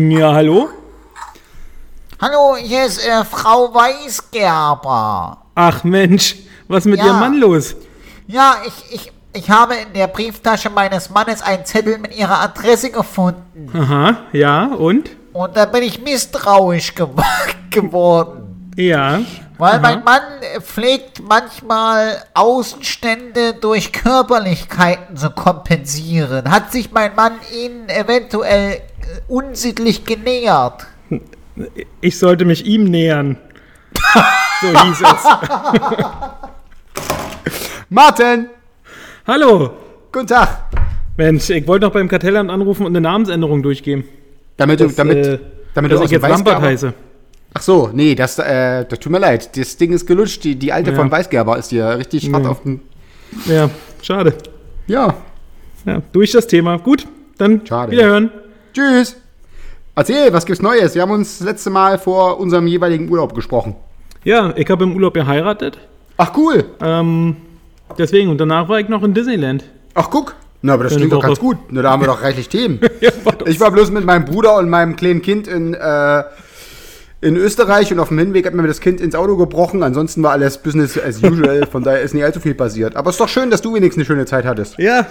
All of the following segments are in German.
Ja, hallo? Hallo, hier ist äh, Frau Weisgerber. Ach Mensch, was ist mit Ja. Ihrem Mann los? Ja, ich, ich, ich habe in der Brieftasche meines Mannes einen Zettel mit ihrer Adresse gefunden. Aha, ja, und? Und da bin ich misstrauisch gew geworden. Ja. Weil Aha. mein Mann äh, pflegt manchmal Außenstände durch Körperlichkeiten zu kompensieren. Hat sich mein Mann Ihnen eventuell unsittlich genähert? Ich sollte mich ihm nähern. so hieß es. Martin! Hallo. Guten Tag! Mensch, ich wollte noch beim Kartellamt anrufen und eine Namensänderung durchgeben. Damit du, Das, damit, äh, damit dass du ich jetzt dem Lampert Weißgerber- heiße. Ach so, nee, das, äh, das tut mir leid. Das Ding ist gelutscht. Die, die alte Ja. von Weißgerber ist ja richtig hart Ja. auf den. Ja, schade. Ja. Ja, durch das Thema. Gut, dann Schade. wiederhören. Tschüss! Erzähl, was gibt's Neues? Wir haben uns das letzte Mal vor unserem jeweiligen Urlaub gesprochen. Ja, ich habe im Urlaub geheiratet. Ach, cool! Ähm, deswegen, und danach war ich noch in Disneyland. Ach, guck! Na, aber das klingt doch ganz gut. Na, da haben wir doch reichlich Themen. Ja, war Ich war bloß mit meinem Bruder und meinem kleinen Kind in, äh, in Österreich und auf dem Hinweg hat mir das Kind ins Auto gebrochen. Ansonsten war alles Business as usual. Von daher ist nicht allzu viel passiert. Aber es ist doch schön, dass du wenigstens eine schöne Zeit hattest. Ja,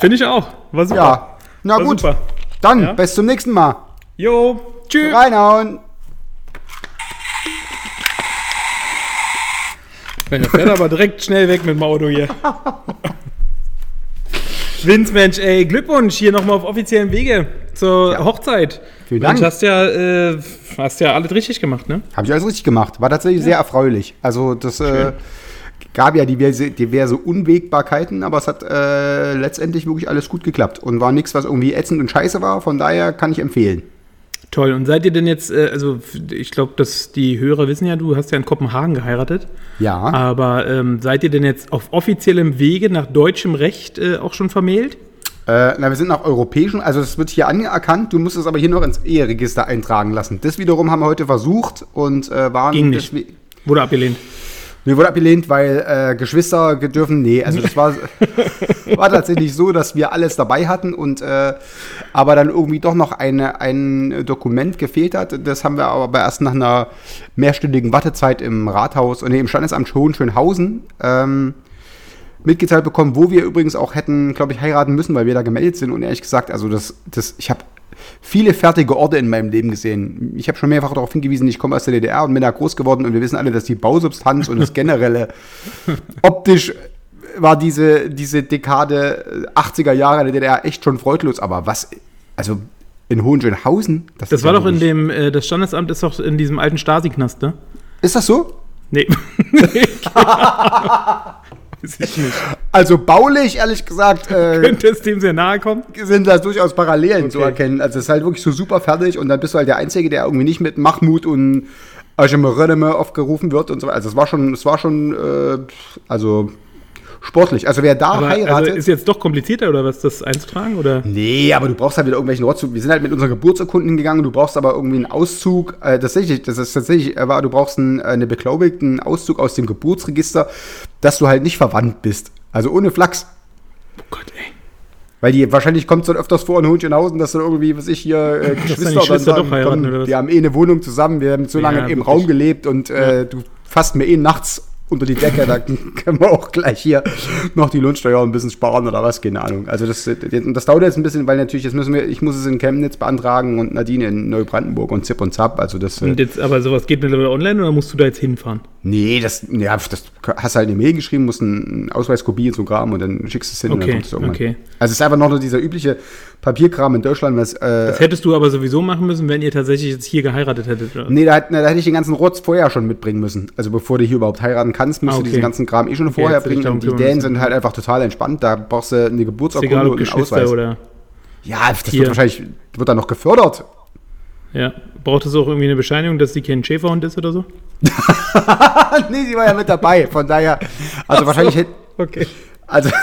finde ich auch. War super. Ja. Na War gut. super. Dann Ja. bis zum nächsten Mal. Jo, tschüss. Reinhauen. Der fährt aber direkt schnell weg mit dem Auto hier. Vince, Mensch, ey, Glückwunsch hier nochmal auf offiziellen Wege zur Hochzeit. Vielen Mensch, Dank. hast ja, äh, hast ja alles richtig gemacht, ne? Habe ich alles richtig gemacht. War tatsächlich sehr erfreulich. Also das äh, gab ja diverse, diverse Unwägbarkeiten, aber es hat äh, letztendlich wirklich alles gut geklappt und war nichts, was irgendwie ätzend und scheiße war. Von daher kann ich empfehlen. Toll. Und seid ihr denn jetzt, äh, also ich glaube, dass die Hörer wissen ja, du hast ja in Kopenhagen geheiratet. Ja. Aber ähm, seid ihr denn jetzt auf offiziellem Wege nach deutschem Recht äh, auch schon vermählt? Äh, na, wir sind nach europäischen, also es wird hier anerkannt, du musst es aber hier noch ins Eheregister eintragen lassen. Das wiederum haben wir heute versucht und äh, waren Ging nicht. Wurde abgelehnt. Mir wurde abgelehnt, weil äh, Geschwister dürfen. Nee, also das war, war tatsächlich so, dass wir alles dabei hatten und äh, aber dann irgendwie doch noch eine, ein Dokument gefehlt hat. Das haben wir aber erst nach einer mehrstündigen Wartezeit im Rathaus und nee, im Standesamt Hohenschönhausen ähm, mitgeteilt bekommen, wo wir übrigens auch hätten, glaube ich, heiraten müssen, weil wir da gemeldet sind. Und ehrlich gesagt, also das, das, ich habe viele fertige Orte in meinem Leben gesehen. Ich habe schon mehrfach darauf hingewiesen, ich komme aus der DDR und bin da groß geworden und wir wissen alle, dass die Bausubstanz und das generelle optisch war diese, diese Dekade äh, 80er Jahre in der DDR echt schon freudlos. Aber was, also in Hohenschönhausen, Das ist war ja doch in dem, äh, das Standesamt ist doch in diesem alten Stasi-Knast, ne? Ist das so? Nee. Weiß ich nicht. Also baulich, ehrlich gesagt, äh, Könnte es dem sehr nahe kommen? sind da durchaus Parallelen zu Okay. erkennen. Also es ist halt wirklich so super fertig und dann bist du halt der Einzige, der irgendwie nicht mit Mahmoud und Ajemeröneme aufgerufen wird und so weiter. Also es war schon, es war schon, äh, also sportlich. Also wer da Aber heiratet. also ist jetzt doch komplizierter oder was, das einzutragen? Oder? Nee, aber du brauchst halt wieder irgendwelchen Rotz. Wir sind halt mit unseren Geburtsurkunden gegangen. Du brauchst aber irgendwie einen Auszug. Äh, tatsächlich, das ist tatsächlich, äh, war, du brauchst einen, äh, eine beglaubigten Auszug aus dem Geburtsregister, dass du halt nicht verwandt bist. Also ohne Flachs. Oh Gott, ey. Weil die, wahrscheinlich kommt es dann öfters vor in Hohenschönhausen, dass dann irgendwie, was ich hier, äh, Geschwister, dann doch heiraten, komm, wir haben eh eine Wohnung zusammen, wir haben so Ja, lange im wirklich. Raum gelebt und äh, du fasst mir eh nachts unter die Decke, da können wir auch gleich hier noch die Lohnsteuer ein bisschen sparen oder was, keine Ahnung. Also das, das dauert jetzt ein bisschen, weil natürlich, jetzt müssen wir, ich muss es in Chemnitz beantragen und Nadine in Neubrandenburg und Zip und Zap, also das, Und jetzt, aber sowas geht mittlerweile online oder musst du da jetzt hinfahren? nee, das, ja, das hast halt eine Mail geschrieben, musst einen Ausweiskopie und so Graben und dann schickst du es hin und dann Okay, kommst du irgendwann. okay. Also es ist einfach noch nur dieser übliche Papierkram in Deutschland, was, äh, Das hättest du aber sowieso machen müssen, wenn ihr tatsächlich jetzt hier geheiratet hättet. Oder? Nee, da, hätt- da hätte ich den ganzen Rotz vorher schon mitbringen müssen. Also bevor du hier überhaupt heiraten kannst, musst Ah, du okay. diesen ganzen Kram eh schon vorher hätte ich bringen. Und die Dänen sind halt einfach total entspannt. Da brauchst du eine Geburtsurkunde egal, und einen Ausweis. oder. Ja, das Hier. wird wahrscheinlich, wird dann noch gefördert. Ja. Braucht es auch irgendwie eine Bescheinigung, dass sie kein Schäferhund ist oder so? nee, sie war ja mit dabei, von daher, also wahrscheinlich hätte, Okay. also,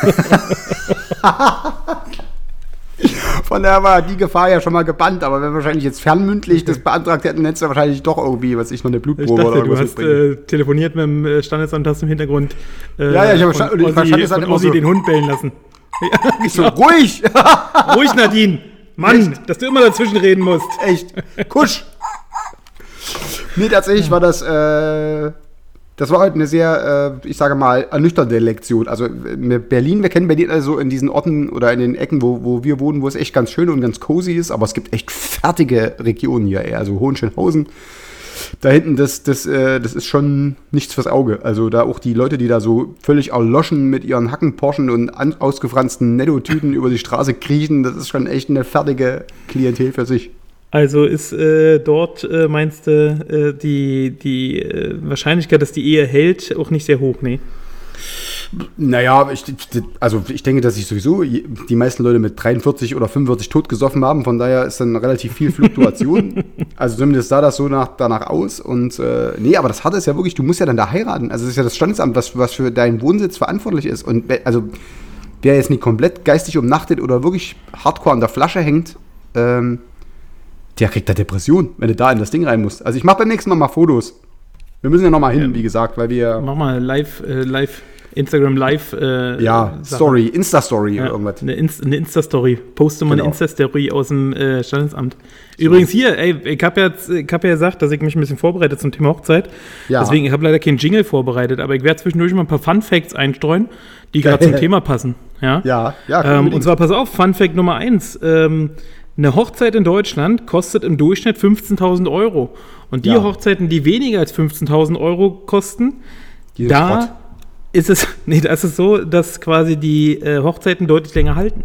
von daher war die Gefahr ja schon mal gebannt, aber wenn wir wahrscheinlich jetzt fernmündlich das beantragt hätten, hättest du wahrscheinlich doch irgendwie, was ich noch eine Ich Blutprobe oder dachte, du irgendwas hast mitbringen. äh, telefoniert mit dem äh, Standesamt, hast im Hintergrund äh, Ja, ja, ich hab von verstanden- ich Ossi, verstand es halt von immer so. den Hund bellen lassen. so, ruhig! Ruhig, Nadine! Mann, dass du immer dazwischen reden musst. Echt. Kusch. Nee, tatsächlich war das, äh, das war halt eine sehr, äh, ich sage mal, ernüchternde Lektion. Also äh, Berlin, wir kennen Berlin also in diesen Orten oder in den Ecken, wo, wo wir wohnen, wo es echt ganz schön und ganz cozy ist, aber es gibt echt fertige Regionen hier, eher. also Hohenschönhausen. Da hinten, das, das, äh, das ist schon nichts fürs Auge. Also da auch die Leute, die da so völlig erloschen mit ihren Hackenporschen und an, ausgefransten Nettotüten über die Straße kriechen, das ist schon echt eine fertige Klientel für sich. Also ist äh, dort, äh, meinst du, äh, die, die äh, Wahrscheinlichkeit, dass die Ehe hält, auch nicht sehr hoch, nee. Naja, ich, also ich denke, dass sich sowieso die meisten Leute mit 43 oder 45 totgesoffen haben. Von daher ist dann relativ viel Fluktuation. also zumindest sah das so nach, danach aus. Und äh, nee, aber das Harte ist ja wirklich, du musst ja dann da heiraten. Also es ist ja das Standesamt, was, was für deinen Wohnsitz verantwortlich ist. Und also wer jetzt nicht komplett geistig umnachtet oder wirklich hardcore an der Flasche hängt, ähm, der kriegt da Depression, wenn du da in das Ding rein musst. Also ich mache beim nächsten Mal mal Fotos. Wir müssen ja noch mal hin, wie gesagt, weil wir Mach mal live, äh, live, Instagram live. Äh, ja Sache. Story, Insta-Story Ja, oder irgendwas. Eine, Inst eine Insta-Story. Poste mal Genau. eine Insta-Story aus dem äh, Standesamt. Übrigens hier, ey, ich habe ja, ich hab ja gesagt, dass ich mich ein bisschen vorbereite zum Thema Hochzeit. Ja. Deswegen, ich habe leider keinen Jingle vorbereitet, aber ich werde zwischendurch mal ein paar Fun-Facts einstreuen, die gerade zum Thema passen. Ja, Ja, ja, ähm. Und zwar, pass auf, Fun-Fact Nummer eins. Ähm, eine Hochzeit in Deutschland kostet im Durchschnitt 15.000 Euro. Und die Ja. Hochzeiten, die weniger als 15.000 Euro kosten, Die sind da Schrott. ist es, nee, da ist so, dass quasi die äh, Hochzeiten deutlich länger halten.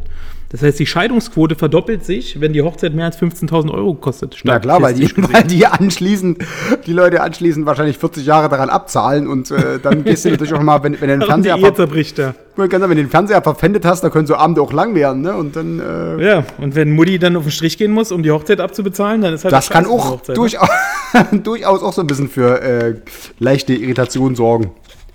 Das heißt, die Scheidungsquote verdoppelt sich, wenn die Hochzeit mehr als 15.000 Euro kostet. Na klar, weil die, weil die anschließend, die Leute anschließend wahrscheinlich 40 Jahre daran abzahlen und äh, dann gehst du natürlich auch mal, wenn, wenn den. Fernseher, ver zerbricht ehrlich, wenn du den Fernseher verpfändet hast, da können so Abende auch lang werden, ne? Und dann, äh, Ja, und wenn Mutti dann auf den Strich gehen muss, um die Hochzeit abzubezahlen, dann ist halt das kann auch Hochzeit, ne? durchaus, durchaus auch so ein bisschen für äh, leichte Irritation sorgen.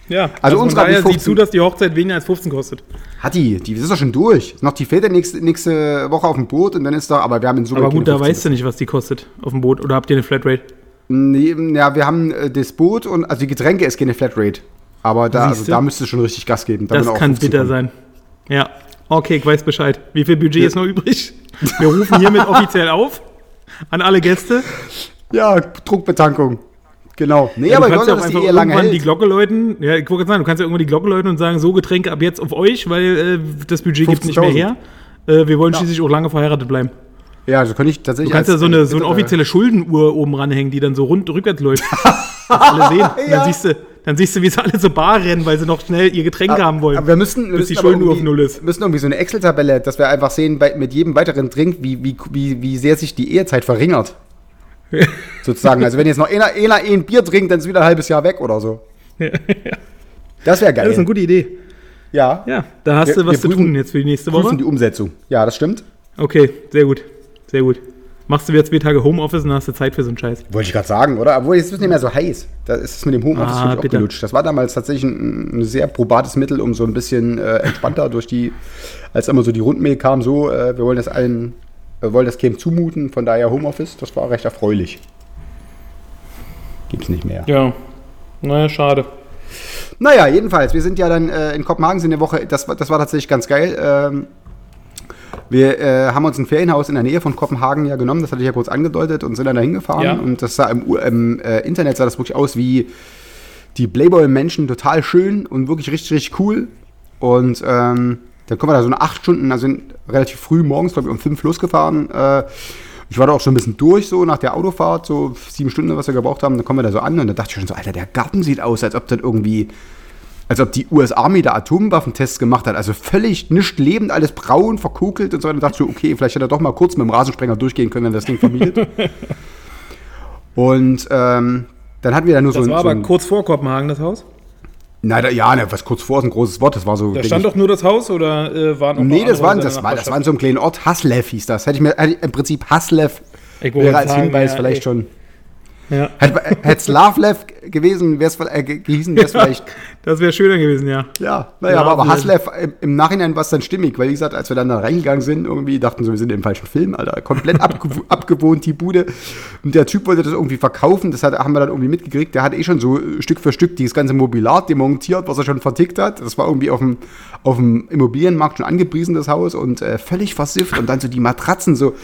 Ja, Also von unsere hat daher nicht sieh zu, 15 dass die Hochzeit weniger als 15 kostet. Hat die, die ist doch schon durch. Noch die Väter nächste, nächste Woche auf dem Boot und dann ist da, aber wir haben in Summe Aber gut, da 15. weißt du nicht, was die kostet auf dem Boot. Oder habt ihr eine Flatrate? Nee, ja, wir haben äh, das Boot und, also die Getränke ist keine Flatrate. Aber da, also, da müsste schon richtig Gas geben. Da Das kann 15 bitter kommen. sein. Ja. Okay, ich weiß Bescheid. Wie viel Budget ist noch übrig? Wir rufen hiermit offiziell auf an alle Gäste. Ja, Druckbetankung. Genau. Nee, Ja, aber du wir kannst wollen, ja auch dass die einfach Ehe lange irgendwann die. Glocke läuten. Ja, ich wollte sagen, du kannst ja irgendwann die Glocke läuten und sagen, so Getränke ab jetzt auf euch, weil äh, das Budget gibt nicht mehr 15.000. her. Äh, wir wollen schließlich auch lange verheiratet bleiben. Ja, also kann ich tatsächlich. Du kannst ja so äh, eine, so eine Bitte- offizielle Schuldenuhr oben ranhängen, die dann so rund rückwärts läuft. Dass alle sehen. Ja. dann siehst du, dann siehst du, wie sie alle so bar rennen, weil sie noch schnell ihr Getränk haben wollen. Aber wir müssen, wir bis müssen die aber Schuldenuhr auf Null ist. müssen irgendwie so eine Excel-Tabelle, dass wir einfach sehen, bei, mit jedem weiteren Drink, wie, wie, wie, wie sehr sich die Ehezeit verringert. Sozusagen. Also wenn jetzt noch einer, einer ein Bier trinkt, dann ist wieder ein halbes Jahr weg oder so. Das wäre Das ist eine geil. gute Idee. Ja. Ja, da hast Wir- du was zu prüfen- tun jetzt für die nächste Woche. Die Umsetzung. Ja, das stimmt. Okay, sehr gut. Sehr gut. Machst du wieder zwei Tage Homeoffice und dann hast du Zeit für so einen Scheiß. Wollte ich gerade sagen, oder? Obwohl, jetzt ist es nicht mehr so heiß. Da ist es mit dem Homeoffice Ah, auch gelutscht. Das war damals tatsächlich ein, ein sehr probates Mittel, um so ein bisschen äh, entspannter durch die, als immer so die Rundmail kam, so, äh, wir wollen das allen, wollen das Camp zumuten, von daher Homeoffice, das war recht erfreulich. Gibt's nicht mehr. Ja. Naja, schade. Naja, jedenfalls, wir sind ja dann äh, in Kopenhagen sind eine Woche, das, war- das war tatsächlich ganz geil. Ähm, wir äh, haben uns ein Ferienhaus in der Nähe von Kopenhagen ja genommen, das hatte ich ja kurz angedeutet, und sind dann da hingefahren. Ja. Und das sah im, im äh, Internet sah das wirklich aus wie die Playboy-Menschen, total schön und wirklich richtig, richtig cool. Und ähm, dann kommen wir da so eine acht Stunden, also sind relativ früh morgens, glaube ich, um fünf losgefahren. Äh, ich war da auch schon ein bisschen durch, so nach der Autofahrt, so sieben Stunden, was wir gebraucht haben. Dann kommen wir da so an und da dachte ich schon so, Alter, der Garten sieht aus, als ob das irgendwie, als ob die US-Army da Atomwaffentests gemacht hat. Also völlig nicht lebend, alles braun, verkokelt und so. Und dann dachte ich, so, okay, vielleicht hätte er doch mal kurz mit dem Rasensprenger durchgehen können, wenn das Ding vermietet. und ähm, dann hatten wir da nur Das so, ein- war so aber ein, kurz vor Kopenhagen, das Haus. Na, da, ja, ne, was kurz vor ist ein großes Wort. Das war so. Da stand ich- doch nur das Haus oder äh, waren auch noch Nee, das andere war, Häuser das, war, das war in Nachbarschaft? so einem kleinen Ort. Haslev hieß das. Hätte ich mir hätte ich im Prinzip Haslev Ich wollte wäre als sagen, Hinweis ja, vielleicht ey. schon. Ja, Hätte es Slavlev gewesen, wäre es äh, ge- gewesen, wäre es vielleicht. das wäre schöner gewesen, ja. Ja, naja, aber, aber. Haslev im, im Nachhinein war es dann stimmig, weil wie gesagt, als wir dann da reingegangen sind, irgendwie dachten so, wir sind im falschen Film, Alter. Komplett abgew abgewohnt, die Bude. Und der Typ wollte das irgendwie verkaufen, das hat, haben wir dann irgendwie mitgekriegt. Der hat eh schon so äh, Stück für Stück dieses ganze Mobiliar demontiert, was er schon vertickt hat. Das war irgendwie auf dem, auf dem Immobilienmarkt schon angepriesen, das Haus, und äh, völlig versifft. Und dann so die Matratzen, so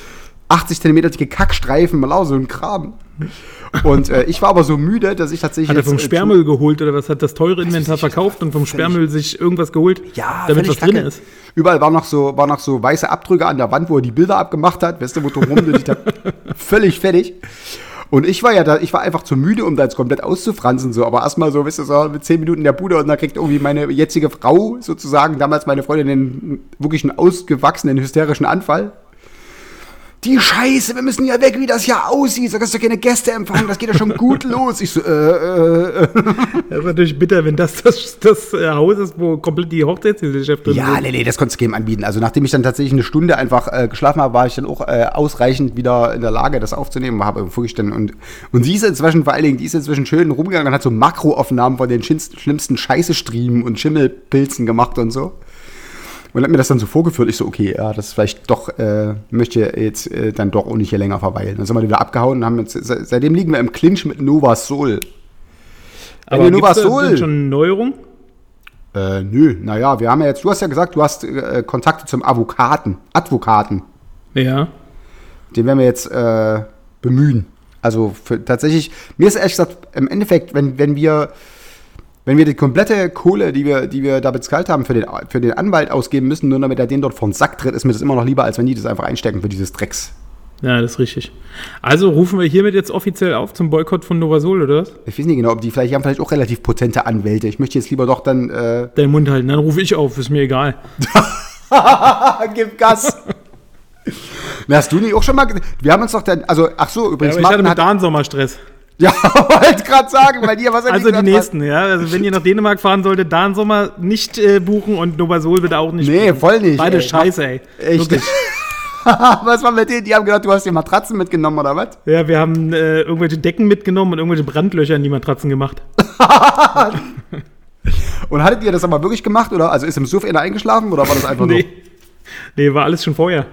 80 Zentimeter dicke Kackstreifen, mal auch so ein Kram. Und äh, ich war aber so müde, dass ich tatsächlich. Hat er vom äh, Sperrmüll geholt oder was? Hat das teure Inventar verkauft und vom Sperrmüll sich irgendwas geholt, Ja, damit was drin ist? Überall waren noch, so, waren noch so weiße Abdrücke an der Wand, wo er die Bilder abgemacht hat. Weißt du, wo du da völlig fertig. Und ich war ja da, ich war einfach zu müde, um da jetzt komplett auszufransen, so. Aber erstmal so, weißt du, so mit zehn Minuten in der Bude und da kriegt irgendwie meine jetzige Frau sozusagen, damals meine Freundin, den wirklich einen ausgewachsenen hysterischen Anfall. Die Scheiße, wir müssen ja weg, wie das hier aussieht. Da kannst du keine Gäste empfangen, das geht ja schon gut los. Ich so, äh, äh. Das ist natürlich bitter, wenn das das, das äh, Haus ist, wo komplett die Hochzeitsgesellschaft drin Ja, ist. nee, nee, das konntest du keinem anbieten. Also nachdem ich dann tatsächlich eine Stunde einfach äh, geschlafen habe, war ich dann auch äh, ausreichend wieder in der Lage, das aufzunehmen. Habe dann und, und sie ist inzwischen vor allen Dingen, die ist inzwischen schön rumgegangen und hat so Makroaufnahmen von den schlimmsten, schlimmsten Scheißestriemen und Schimmelpilzen gemacht und so. Und hat mir das dann so vorgeführt. Ich so, okay, ja, das ist vielleicht doch, äh, möchte jetzt äh, dann doch auch nicht hier länger verweilen. Dann sind wir wieder abgehauen und haben jetzt, se- seitdem liegen wir im Clinch mit Nova Soul. Aber Wenn Nova Soul- schon eine Neuerung? Äh, nö, naja, wir haben ja jetzt, du hast ja gesagt, du hast äh, Kontakte zum Avokaten, Advokaten. Ja. Den werden wir jetzt äh, bemühen. Also für, tatsächlich, mir ist ehrlich gesagt, im Endeffekt, wenn, wenn wir wenn wir die komplette Kohle, die wir, die wir da bezahlt haben, für den, für den Anwalt ausgeben müssen, nur damit er den dort vor den Sack tritt, ist mir das immer noch lieber, als wenn die das einfach einstecken für dieses Drecks. Ja, das ist richtig. Also rufen wir hiermit jetzt offiziell auf zum Boykott von Novasol, oder was? Ich weiß nicht genau, ob die vielleicht die haben vielleicht auch relativ potente Anwälte. Ich möchte jetzt lieber doch dann äh, Deinen Mund halten, dann rufe ich auf, ist mir egal. Gib Gas. Na, hast du nicht auch schon mal. Wir haben uns doch dann. Also, ach so, Ja, übrigens, aber ich hatte Martin mit hat. Sommerstress. Ja, wollte gerade sagen, weil dir was Also die nächsten, ja. Also wenn ihr nach Dänemark fahren solltet, Dan Sommer nicht äh, buchen und Novasol bitte auch nicht Nee, buchen. voll nicht. Beide ey. scheiße, ey. Echt. Wirklich. was war mit denen? Die haben gedacht, du hast die Matratzen mitgenommen oder was? Ja, wir haben äh, irgendwelche Decken mitgenommen und irgendwelche Brandlöcher in die Matratzen gemacht. Und hattet ihr das aber wirklich gemacht? Oder? Also ist im Suff einer eingeschlafen oder war das einfach Nee. Nee, war alles schon vorher.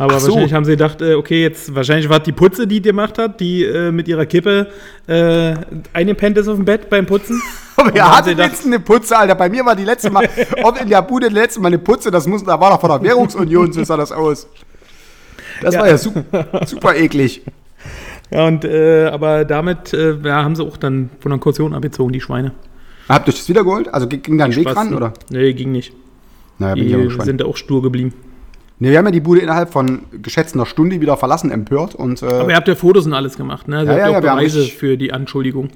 Aber so. wahrscheinlich haben sie gedacht, äh, okay, jetzt wahrscheinlich war die Putze, die gemacht hat, die äh, mit ihrer Kippe äh, eingepennt ist auf dem Bett beim Putzen. Aber ihr hattet jetzt eine Putze, Alter. Bei mir war die letzte Mal, ob in der Bude die letzte Mal eine Putze, das muss, da war doch von der Währungsunion, so sah das aus. Das Ja. war ja super, super eklig. Ja, und äh, aber damit äh, ja, haben sie auch dann von der Kaution abgezogen, die Schweine. Habt ihr das wiedergeholt? Also ging da ein Weg Spaß, ran, oder? Nee, ging nicht. Naja, bin ich aber Die sind da auch stur geblieben. Nee, wir haben ja die Bude innerhalb von geschätzt einer Stunde wieder verlassen, empört. Und, äh, Aber ihr habt ja Fotos und alles gemacht, ne? Also Ja, ja, ja, Beweise für die Anschuldigung.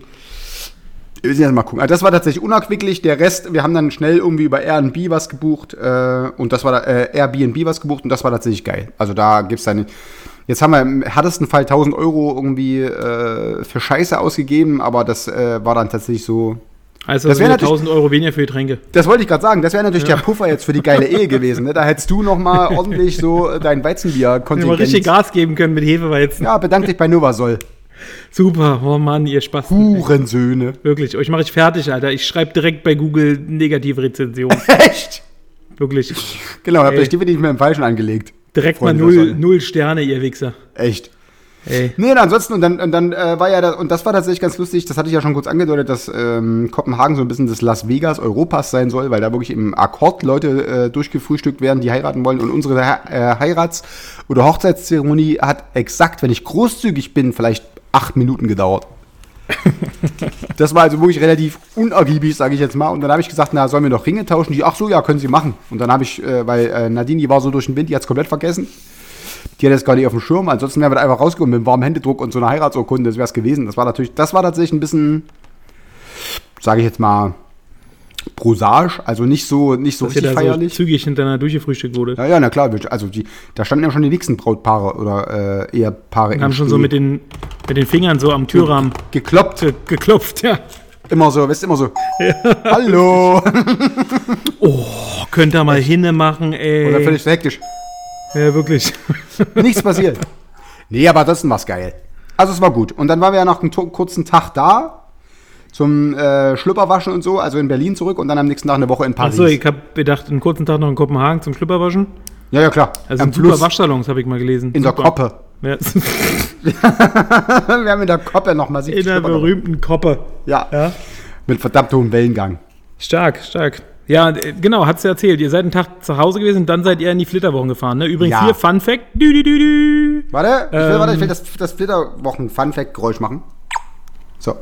Wir müssen jetzt mal gucken. Also das war tatsächlich unerquicklich. Der Rest, wir haben dann schnell irgendwie über Airbnb was gebucht äh, und das war äh, Airbnb was gebucht und das war tatsächlich geil. Also da gibt's dann. Jetzt haben wir im härtesten Fall 1000 Euro irgendwie äh, für Scheiße ausgegeben, aber das äh, war dann tatsächlich so. Also Das das wär wäre natürlich- 1000 Euro weniger für Getränke. Das wollte ich gerade sagen. Das wäre natürlich der Puffer jetzt für die geile Ehe gewesen. Ne? Da hättest du noch mal ordentlich so äh, dein Wenn wir Weizenbier-Kontingent. richtig Gas geben können mit Hefeweizen. Ja, bedank dich bei Novasol. Super, oh Mann, ihr Spaß. Hurensöhne. Wirklich, euch mache ich fertig, Alter. Ich schreibe direkt bei Google negative Rezension. Echt? Wirklich. Genau, habt Ey. euch definitiv mit dem Falschen angelegt. Direkt mal Freunde, null, was soll- null Sterne, ihr Wichser. Echt. Ey. Nee, ansonsten, und dann, und dann äh, war ja, da, und das war tatsächlich ganz lustig, das hatte ich ja schon kurz angedeutet, dass ähm, Kopenhagen so ein bisschen das Las Vegas Europas sein soll, weil da wirklich im Akkord Leute äh, durchgefrühstückt werden, die heiraten wollen. Und unsere äh, Heirats- oder Hochzeitszeremonie hat exakt, wenn ich großzügig bin, vielleicht acht Minuten gedauert. das war also wirklich relativ unergiebig, sage ich jetzt mal. Und dann habe ich gesagt, na, sollen wir noch Ringe tauschen? Die, ach so, ja, können Sie machen. Und dann habe ich, äh, weil äh, Nadine, die war so durch den Wind, die hat es komplett vergessen. Die hat das gar nicht auf dem Schirm. Ansonsten wären wir da einfach rausgekommen mit einem warmen Händedruck und so einer Heiratsurkunde. Das wäre es gewesen. Das war natürlich, das war tatsächlich ein bisschen, sage ich jetzt mal, prosage. Also nicht so, nicht so Dass richtig da so feierlich. zügig hintereinander durchgefrühstückt wurde. ja, ja, na klar. Also die, da standen ja schon die nächsten Brautpaare oder äh, Ehepaare Und haben schon so mit den, mit den Fingern so am Türrahmen gekloppt. ge- geklopft, ja. Immer so, weißt du, immer so. Hallo. Oh, könnt ihr mal hinne machen, ey. Oder völlig so hektisch. Ja, wirklich. Nichts passiert. Nee, aber das war's geil. Also es war gut. Und dann waren wir ja nach einem kurzen Tag da zum äh, Schlüpperwaschen und so, also in Berlin zurück und dann am nächsten Tag eine Woche in Paris. Achso, ich hab gedacht, einen kurzen Tag noch in Kopenhagen zum Schlüpperwaschen. ja, ja, klar. Also Am ein super Fluss Waschsalons, habe ich mal gelesen. in der Super. Koppe. Ja, wir haben in der Koppe noch massiv in der berühmten Koppe. Ja. Ja. Mit verdammt hohem Wellengang. Stark, stark. Ja, äh, genau, hat's ja erzählt. Ihr seid einen Tag zu Hause gewesen und dann seid ihr in die Flitterwochen gefahren. Ne? Übrigens Ja. hier, Fun Fact. Dü, dü, dü. Warte, ich will, Ähm. warte, ich will das, das Flitterwochen-Fun-Fact-Geräusch machen. So.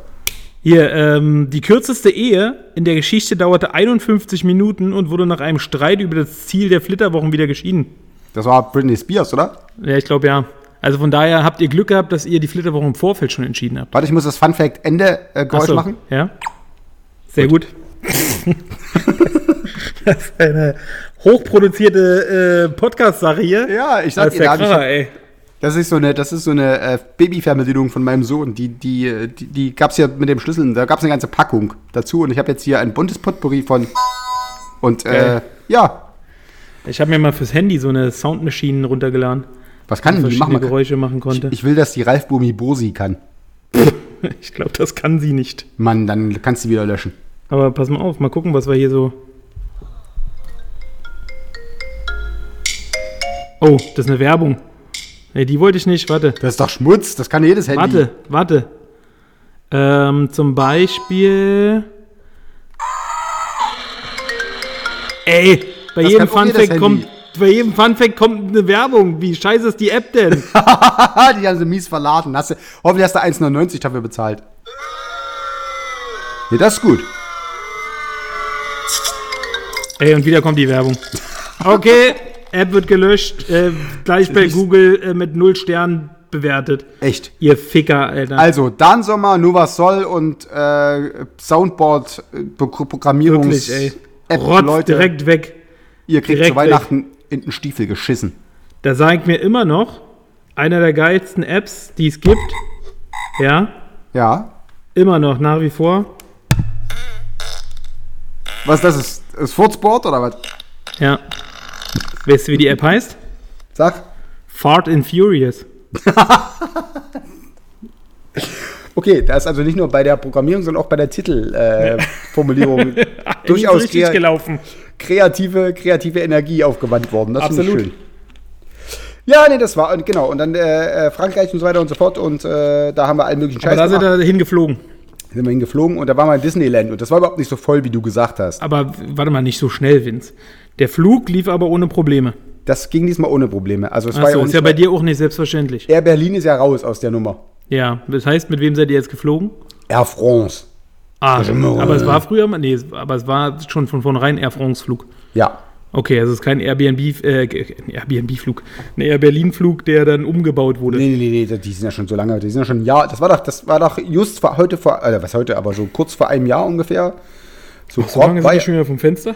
Hier, ähm, die kürzeste Ehe in der Geschichte dauerte 51 Minuten und wurde nach einem Streit über das Ziel der Flitterwochen wieder geschieden. Das war Britney Spears, oder? Ja, ich glaube ja. Also von daher habt ihr Glück gehabt, dass ihr die Flitterwochen im Vorfeld schon entschieden habt. Warte, ich muss das Fun-Fact-Ende-Geräusch Ach so, machen. Ja. Sehr gut. Das ist eine hochproduzierte äh, Podcast-Sache hier. Ja, ich Das sag ist dir, da Kracher, ich, das ist so eine, das ist so eine äh, Babyfernbedienung von meinem Sohn. Die, die, die, die gab's ja mit dem Schlüssel, da gab's eine ganze Packung dazu und ich habe jetzt hier ein buntes Potpourri von. Und äh, ja, Ich habe mir mal fürs Handy so eine Soundmaschine runtergeladen, was kann die denn die machen? Geräusche machen konnte. Ich will, dass die Ralf Bumi Bosi kann. Ich glaube, das kann sie nicht. Mann, dann kannst du wieder löschen. Aber pass mal auf, mal gucken, was wir hier so. Oh, das ist eine Werbung. Nee, die wollte ich nicht. Warte. Das ist doch Schmutz, das kann jedes Handy. Warte, warte. Ähm, zum Beispiel. Ey, bei Das jedem Funfact kommt. Bei jedem Funfact kommt eine Werbung. Wie scheiße ist die App denn? Die haben sie mies verladen. Hast du, hoffentlich hast du 1,99 dafür bezahlt. Nee, das ist gut. Ey, und wieder kommt die Werbung. Okay, App wird gelöscht. Äh, gleich bei Google äh, mit 0 Sternen bewertet. Echt. Ihr Ficker, Alter. Also, Dan Sommer, Nova Sol und äh, Soundboard äh, Pro- Programmierungs Wirklich. App, Rotz Leute, direkt weg. ihr kriegt direkt zu Weihnachten in den Stiefel geschissen. Da sage ich mir immer noch, einer der geilsten Apps, die es gibt. Ja, Ja. immer noch, nach wie vor. Was das ist? Ist Furzboard oder was? Ja. Weißt du, wie die App heißt? Sag. Fart and Furious. Okay, da ist also nicht nur bei der Programmierung, sondern auch bei der Titelformulierung äh, durchaus krea gelaufen. kreative, kreative Energie aufgewandt worden. Das finde ich Absolut. schön. Ja, nee, das war, und genau. Und dann äh, äh, Frankreich und so weiter und so fort. Und äh, da haben wir allen möglichen Aber Scheiß da sind wir hingeflogen. Sind wir hingeflogen und da waren wir in Disneyland. Und das war überhaupt nicht so voll, wie du gesagt hast. Aber warte mal, nicht so schnell, Vince. Der Flug lief aber ohne Probleme. Das ging diesmal ohne Probleme. Also es war ja Achso, auch ist ja bei mal- dir auch nicht selbstverständlich. Air Berlin ist ja raus aus der Nummer. Ja, das heißt, mit wem seid ihr jetzt geflogen? Air France. Ah, aber es äh, war früher mal, nee, aber es war schon von vornherein Air France-Flug. Ja. Okay, also es ist kein Airbnb, äh, Airbnb-Flug, ein Air Berlin-Flug, der dann umgebaut wurde. Nee, nee, nee, die sind ja schon so lange, die sind ja schon ein Jahr. Das war doch, das war doch just vor, heute vor, äh, was heute, aber so kurz vor einem Jahr ungefähr. So, So lange war sind die schon wieder vom Fenster?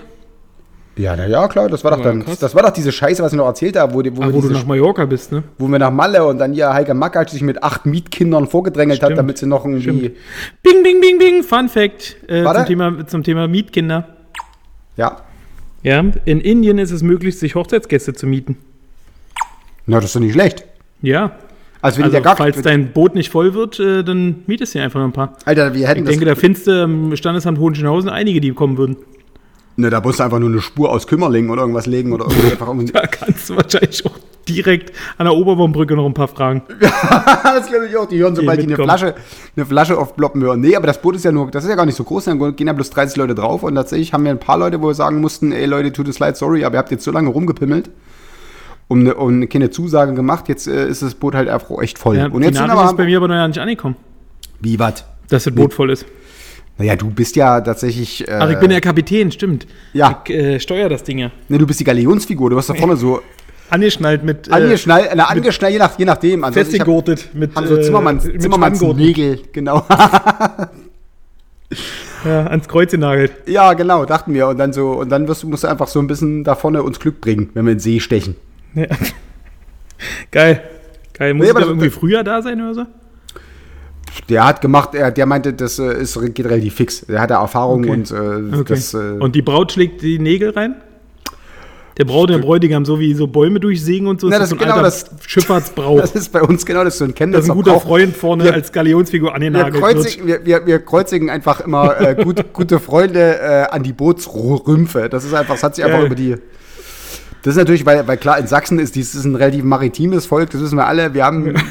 ja, na ja, klar, das war doch dann, krass. das war doch diese Scheiße, was ich noch erzählt habe, wo, die, wo, wir wo du nach Mallorca bist, ne? wo wir nach Malle und dann hier Heike Mackert sich mit acht Mietkindern vorgedrängelt hat, Stimmt. damit sie noch irgendwie. Stimmt. Bing, bing, bing, bing, Fun Fact äh, zum Thema, zum Thema Mietkinder. Ja. Ja, in Indien ist es möglich, sich Hochzeitsgäste zu mieten. Na, das ist doch nicht schlecht. Ja. Also wenn Also, gar falls dein Boot nicht voll wird, äh, dann mietest du dir einfach noch ein paar. Alter, wir hätten Ich das. denke, da findest du im Standesamt Hohenschönhausen einige, die kommen würden. Ne, da musst du einfach nur eine Spur aus Kümmerlingen oder irgendwas legen oder irgendwie einfach irgendwie. Da kannst du wahrscheinlich auch direkt an der Oberbaumbrücke noch ein paar fragen. das glaube ich auch. Die hören, sobald die eine. Flasche, eine Flasche auf Ploppen hören. Nee, aber das Boot ist ja nur, das ist ja gar nicht so groß, dann gehen ja bloß 30 Leute drauf und tatsächlich haben wir ein paar Leute, wo wir sagen mussten, ey Leute, tut es leid, sorry, aber ihr habt jetzt so lange rumgepimmelt um, eine, um keine Zusage gemacht, jetzt äh, ist das Boot halt einfach echt voll. Ja, und jetzt sind aber, ist bei mir aber noch nicht angekommen, wie, was? dass das Boot voll ist. Naja, du bist ja tatsächlich, äh, Ach, ich bin der Kapitän, stimmt. Ja. Ich äh, steuere das Ding ja. ne, du bist die Galionsfigur, du hast da vorne so Angeschnallt mit. Äh, angeschnallt, na, angeschnallt, je, nach, je nachdem. Also festgegurtet mit. haben so Zimmermanns, äh, mit Zimmermanns. Nägel, genau. Ja, ans Kreuz genagelt. ja, genau, dachten wir. Und dann so, und dann wirst, du- musst du einfach so ein bisschen da vorne uns Glück bringen, wenn wir in den See stechen. Ja. Geil. Geil. Muss Nee, ich aber da irgendwie früher da sein oder so? Der hat gemacht, er, der meinte, das äh, ist, geht relativ fix. Der hat Erfahrung Okay. und äh, Okay. das. Äh, und die Braut schlägt die Nägel rein? Der Braut und der Bräutigam so wie so Bäume durchsägen und so. Na, Ist das so ist genau alter das- Schifffahrtsbrauch. das ist bei uns genau das so ein Das Chemnitzer ist ein guter. Freund vorne Wir- als Galionsfigur Wir angenagelt kreuzigen, wir, wir, wir kreuzigen einfach immer äh, gut, gute Freunde äh, an die Bootsrümpfe. Das ist einfach, das hat sich einfach Geil. über die. Das ist natürlich, weil, weil klar, in Sachsen ist dies ist ein relativ maritimes Volk, das wissen wir alle. Wir haben.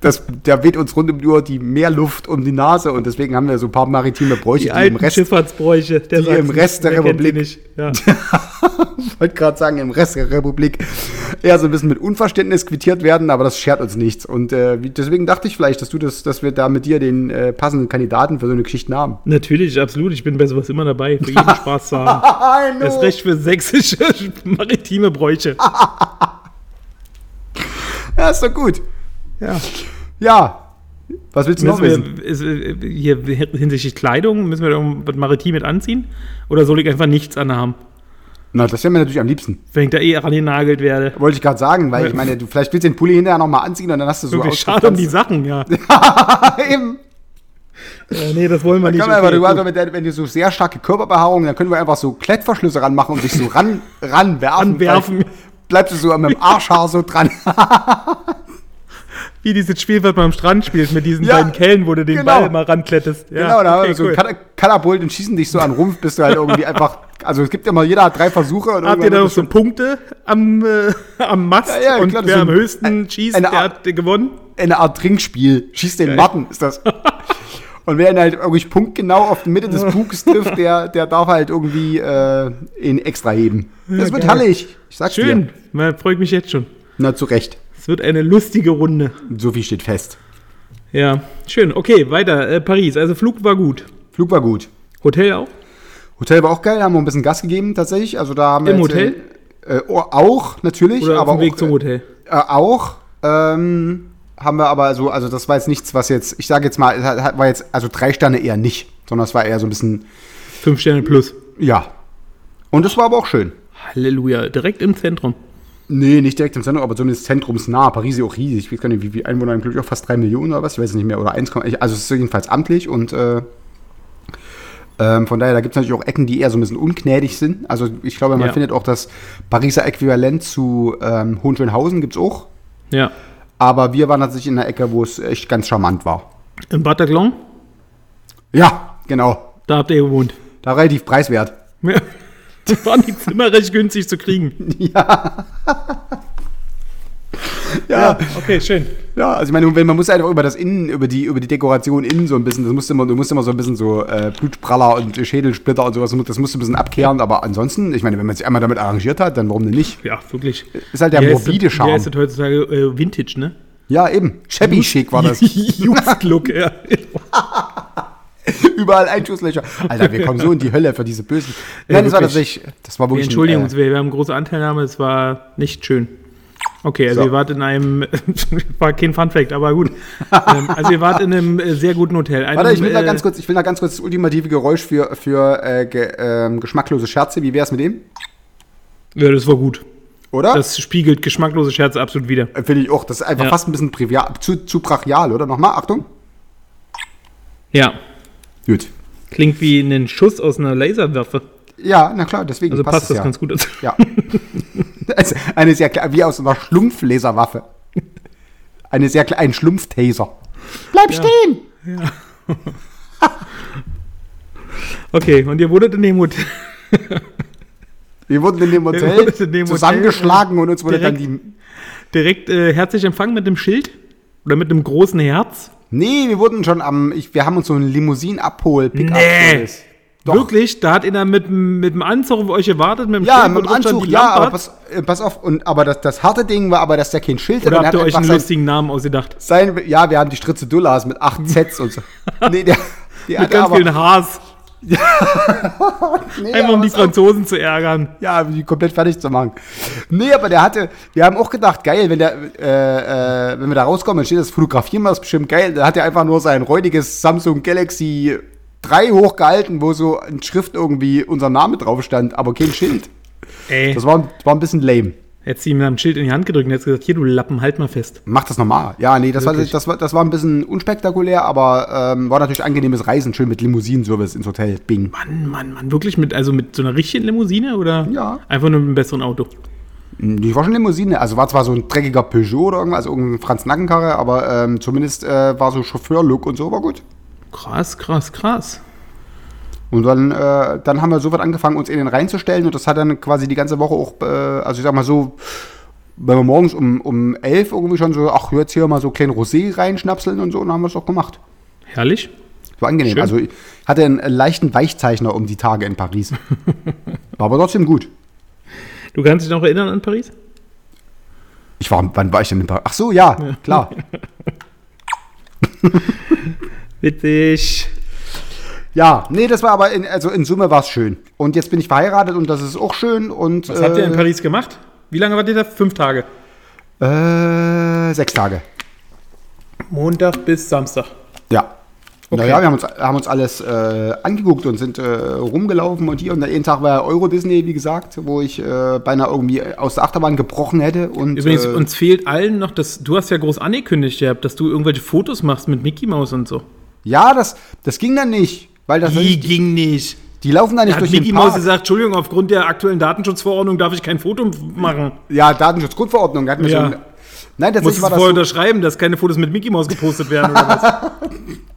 Das, da weht uns rund um die Uhr die Meerluft um die Nase und deswegen haben wir so ein paar maritime Bräuche, Die die, im Rest, Schifffahrtsbräuche. Der die im. Rest der Republik- Nicht. Ja. ich wollte gerade sagen, im Rest der Republik eher so ein bisschen mit Unverständnis quittiert werden, aber das schert uns nichts. Und äh, deswegen dachte ich vielleicht, dass du das, dass wir da mit dir den äh, passenden Kandidaten für so eine Geschichte haben. Natürlich, absolut. Ich bin bei sowas immer dabei, für jeden Spaß zu haben. Das Recht für sächsische maritime Bräuche. Ja, ist doch gut. Ja. Ja. Was willst du noch wissen? wir, ist, äh, hier hinsichtlich Kleidung, müssen wir da irgendwas maritim mit anziehen? Oder soll ich einfach nichts anhaben, Na, das wäre mir natürlich am liebsten. wenn ich da eh rangenagelt werde? Wollte ich gerade sagen, weil ich meine, du vielleicht willst du den Pulli hinterher nochmal anziehen und dann hast du so Wirklich schade um die Sachen, ja. Eben. ja. Nee, das wollen wir nicht. Können wir okay, du, gut. also mit der, wenn du so sehr starke Körperbehaarung, dann können wir einfach so Klettverschlüsse ranmachen und dich so ran, ranwerfen. Anwerfen. Bleibst du so mit dem Arschhaar so dran. Wie dieses Spiel, was man am Strand spielt, mit diesen Ja, beiden Kellen, wo du den genau. Ball mal ranklettest. Ja, genau, da haben okay, wir so cool. Katapult und schießen dich so an den Rumpf, bis du halt irgendwie einfach. Also es gibt immer, jeder hat drei Versuche. Und Habt ihr da noch so Punkte am, äh, am Mast? Ja, ja, und klar, wer am höchsten schießt, der Art- hat gewonnen? eine Art Trinkspiel. Schieß den Matten, ist das. Und wer ihn halt irgendwie punktgenau auf die Mitte des Bugs trifft, der, der darf halt irgendwie äh, ihn extra heben. Das wird geil. herrlich. Ich sag's Schön, dir. man freut mich jetzt schon. Na, zu Recht. Es wird eine lustige Runde. So viel steht fest. Ja, schön. Okay, weiter. Äh, Paris. Also Flug war gut. Flug war gut. Hotel auch? Hotel war auch geil, haben wir ein bisschen Gas gegeben tatsächlich. Also da haben wir Im jetzt, Hotel? Äh, oh, auch natürlich, Oder aber auf dem Weg auch, zum Hotel? Äh, auch ähm, haben wir aber so, also das war jetzt nichts, was jetzt, ich sage jetzt mal, war jetzt also drei Sterne eher nicht, sondern es war eher so ein bisschen, Fünf Sterne plus. ja. Und es war aber auch schön. Halleluja. Direkt im Zentrum. Nee, nicht direkt im Zentrum, aber zumindest zentrumsnah. Paris ist ja auch riesig. Ich weiß gar nicht, wie viele Einwohner glaube ich, auch fast drei Millionen oder was. Ich weiß es nicht mehr. Oder 1, also es ist jedenfalls amtlich und äh, ähm, von daher, da gibt es natürlich auch Ecken, die eher so ein bisschen ungnädig sind. Also ich glaube, man Ja. findet auch das Pariser Äquivalent zu ähm, Hohenschönhausen gibt es auch. Ja. Aber wir waren tatsächlich in einer Ecke, wo es echt ganz charmant war. Im Bataclan? Ja, genau. Da habt ihr gewohnt. Da relativ preiswert. Ja. Da waren die Zimmer recht günstig zu kriegen. Ja, Okay, schön. ja, also ich meine, wenn man muss einfach über das Innen, über die, über die Dekoration innen so ein bisschen, das musst du immer, du musst immer so ein bisschen so äh, Blutspraller und Schädelsplitter und sowas, das musst du ein bisschen abkehren, aber ansonsten, ich meine, wenn man sich einmal damit arrangiert hat, dann warum denn nicht? Ja, wirklich. Ist halt der heißt morbide Charme. heißt das heutzutage? Äh, Vintage, ne? Ja, eben. Shabby chic war das. Youth-Look, ja. Überall Einschusslöcher. Alter, wir kommen so in die Hölle für diese bösen. Nein, das war tatsächlich, das war wirklich Entschuldigung, ein, äh, wir wir haben große Anteilnahme, es war nicht schön. Okay, also So. ihr wart in einem, war kein Funfact, aber gut. ähm, also ihr wart in einem äh, sehr guten Hotel. Einem, Warte, ich will da äh, ganz kurz, ich will da ganz kurz das ultimative Geräusch für, für äh, ge, ähm, geschmacklose Scherze. Wie wär's mit dem? Ja, das war gut. Oder? Das spiegelt geschmacklose Scherze absolut wieder. Äh, Finde ich auch. Das ist einfach Ja. fast ein bisschen zu, zu brachial, oder? Nochmal, Achtung. Ja, Gut. klingt wie ein Schuss aus einer Laserwaffe. Ja, na klar, deswegen Also passt, es das ja. ganz gut. dazu. Ja. Also eine sehr kle- wie aus einer Schlumpflaserwaffe. Eine sehr ein Schlumpftaser. Bleib stehen! Okay, und ihr wurdet in dem Hotel. Wir wurden in dem Hotel in dem zusammengeschlagen und uns wurde dann direkt- die. direkt äh, herzlich empfangen mit einem Schild oder mit einem großen Herz. Nee, wir wurden schon am. Ich, wir haben uns so einen Limousinen-Abhol-Pickup. Nee. Doch. Wirklich? Da hat einer mit, mit dem Anzug auf euch gewartet, mit dem Ja, Schild, mit dem Anzug, die ja, aber hat? pass, äh, pass auf. Und, aber das, das harte Ding war aber, dass der kein Schild Oder und er habt ihr hat euch einen sein, lustigen Namen ausgedacht? sein. Ja, wir haben die Stritze Dullas mit acht Sets und so. Nee, der. der Mit ganz aber, vielen Haars. nee, Einfach um die. Franzosen zu ärgern. Ja, um die komplett fertig zu machen. Nee, aber der hatte, wir haben auch gedacht, geil, wenn der, äh, äh, wenn wir da rauskommen, dann steht das Fotografieren wir das bestimmt geil. Da hat er einfach nur sein räudiges Samsung Galaxy 3 hochgehalten, wo so in Schrift irgendwie unser Name drauf stand, aber kein Schild. Ey. Das war, war ein bisschen lame. Hättest du ihm ein Schild in die Hand gedrückt und hättest gesagt, hier, du Lappen, halt mal fest. Mach das normal. Ja, nee, das war, das, war, das war ein bisschen unspektakulär, aber ähm, war natürlich angenehmes Reisen, schön mit Limousinenservice ins Hotel. Bing. Mann, Mann, Mann, wirklich mit, also mit so einer richtigen Limousine oder Ja. einfach nur mit einem besseren Auto? Die war schon Limousine, also war zwar so ein dreckiger Peugeot oder irgendwas, also irgendein Franz Nackenkarre, aber ähm, zumindest äh, war so Chauffeur-Look und so, war gut. Krass, krass, krass. Und dann, äh, dann haben wir sofort angefangen, uns in den reinzustellen und das hat dann quasi die ganze Woche auch, äh, also ich sag mal so, wenn wir morgens um, um 11 irgendwie schon so, ach, jetzt hier mal so kleinen Rosé reinschnapseln und so, und dann haben wir es auch gemacht. Herrlich. War angenehm. Schön. Also ich hatte einen leichten Weichzeichner um die Tage in Paris. War aber trotzdem gut. Du kannst dich noch erinnern an Paris? Ich war, wann war ich denn in Paris? Ach so, ja, klar. Witzig. Ja, nee, das war aber, in, also in Summe war es schön. Und jetzt bin ich verheiratet und das ist auch schön. Und, Was habt ihr in äh, Paris gemacht? Wie lange wart ihr da? Fünf Tage. Äh, sechs Tage. Montag bis Samstag. Ja. Okay. Naja, wir haben uns, haben uns alles äh, angeguckt und sind äh, rumgelaufen und hier. Und jeden Tag war Euro Disney, wie gesagt, wo ich äh, beinahe irgendwie aus der Achterbahn gebrochen hätte. Und, Übrigens, äh, uns fehlt allen noch, dass du hast ja groß angekündigt, gehabt, dass du irgendwelche Fotos machst mit Mickey Mouse und so. ja, das, das ging dann nicht. Weil das Die die, ging nicht. die laufen da nicht Da hat durch Mickey den Mouse Park. gesagt, Entschuldigung, aufgrund der aktuellen Datenschutzverordnung darf ich kein Foto machen. Ja, Datenschutzgrundverordnung. Hat mir Ja. ein, nein, tatsächlich du war das vorher so, unterschreiben, dass keine Fotos mit Mickey Mouse gepostet werden oder was?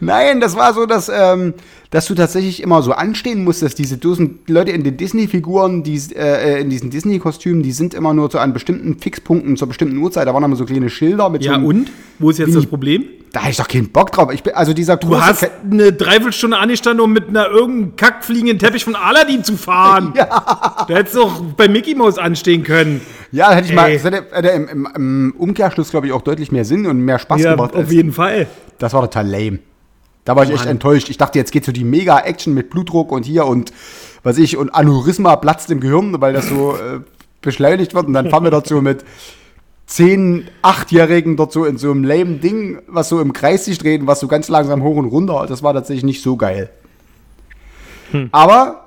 Nein, das war so, dass, ähm, dass du tatsächlich immer so anstehen musstest. Diese Dosen Leute in den Disney-Figuren, die, äh, in diesen Disney-Kostümen, die sind immer nur zu an bestimmten Fixpunkten zur bestimmten Uhrzeit. Da waren immer so kleine Schilder mit Ja, so und? Wo ist jetzt Wie? das Problem? Da hatte ich doch keinen Bock drauf. Ich bin, also dieser Du hast Fe- eine Dreiviertelstunde angestanden, um mit einer irgendeinem kackfliegenden Teppich von Aladdin zu fahren. Ja. Da hättest du auch bei Mickey Mouse anstehen können. Ja, hätte ich mal, Ey. das hätte, hätte im, im, im Umkehrschluss, glaube ich, auch deutlich mehr Sinn und mehr Spaß Ja, gemacht. auf jeden Fall. Das war total lame. Da war ich echt Mann. enttäuscht. Ich dachte, jetzt geht so die Mega-Action mit Blutdruck und hier und was ich und Aneurysma platzt im Gehirn, weil das so äh, beschleunigt wird. Und dann fahren wir so mit 10, 8-Jährigen dort so in so einem lame Ding, was so im Kreis sich dreht und was so ganz langsam hoch und runter. Das war tatsächlich nicht so geil. Aber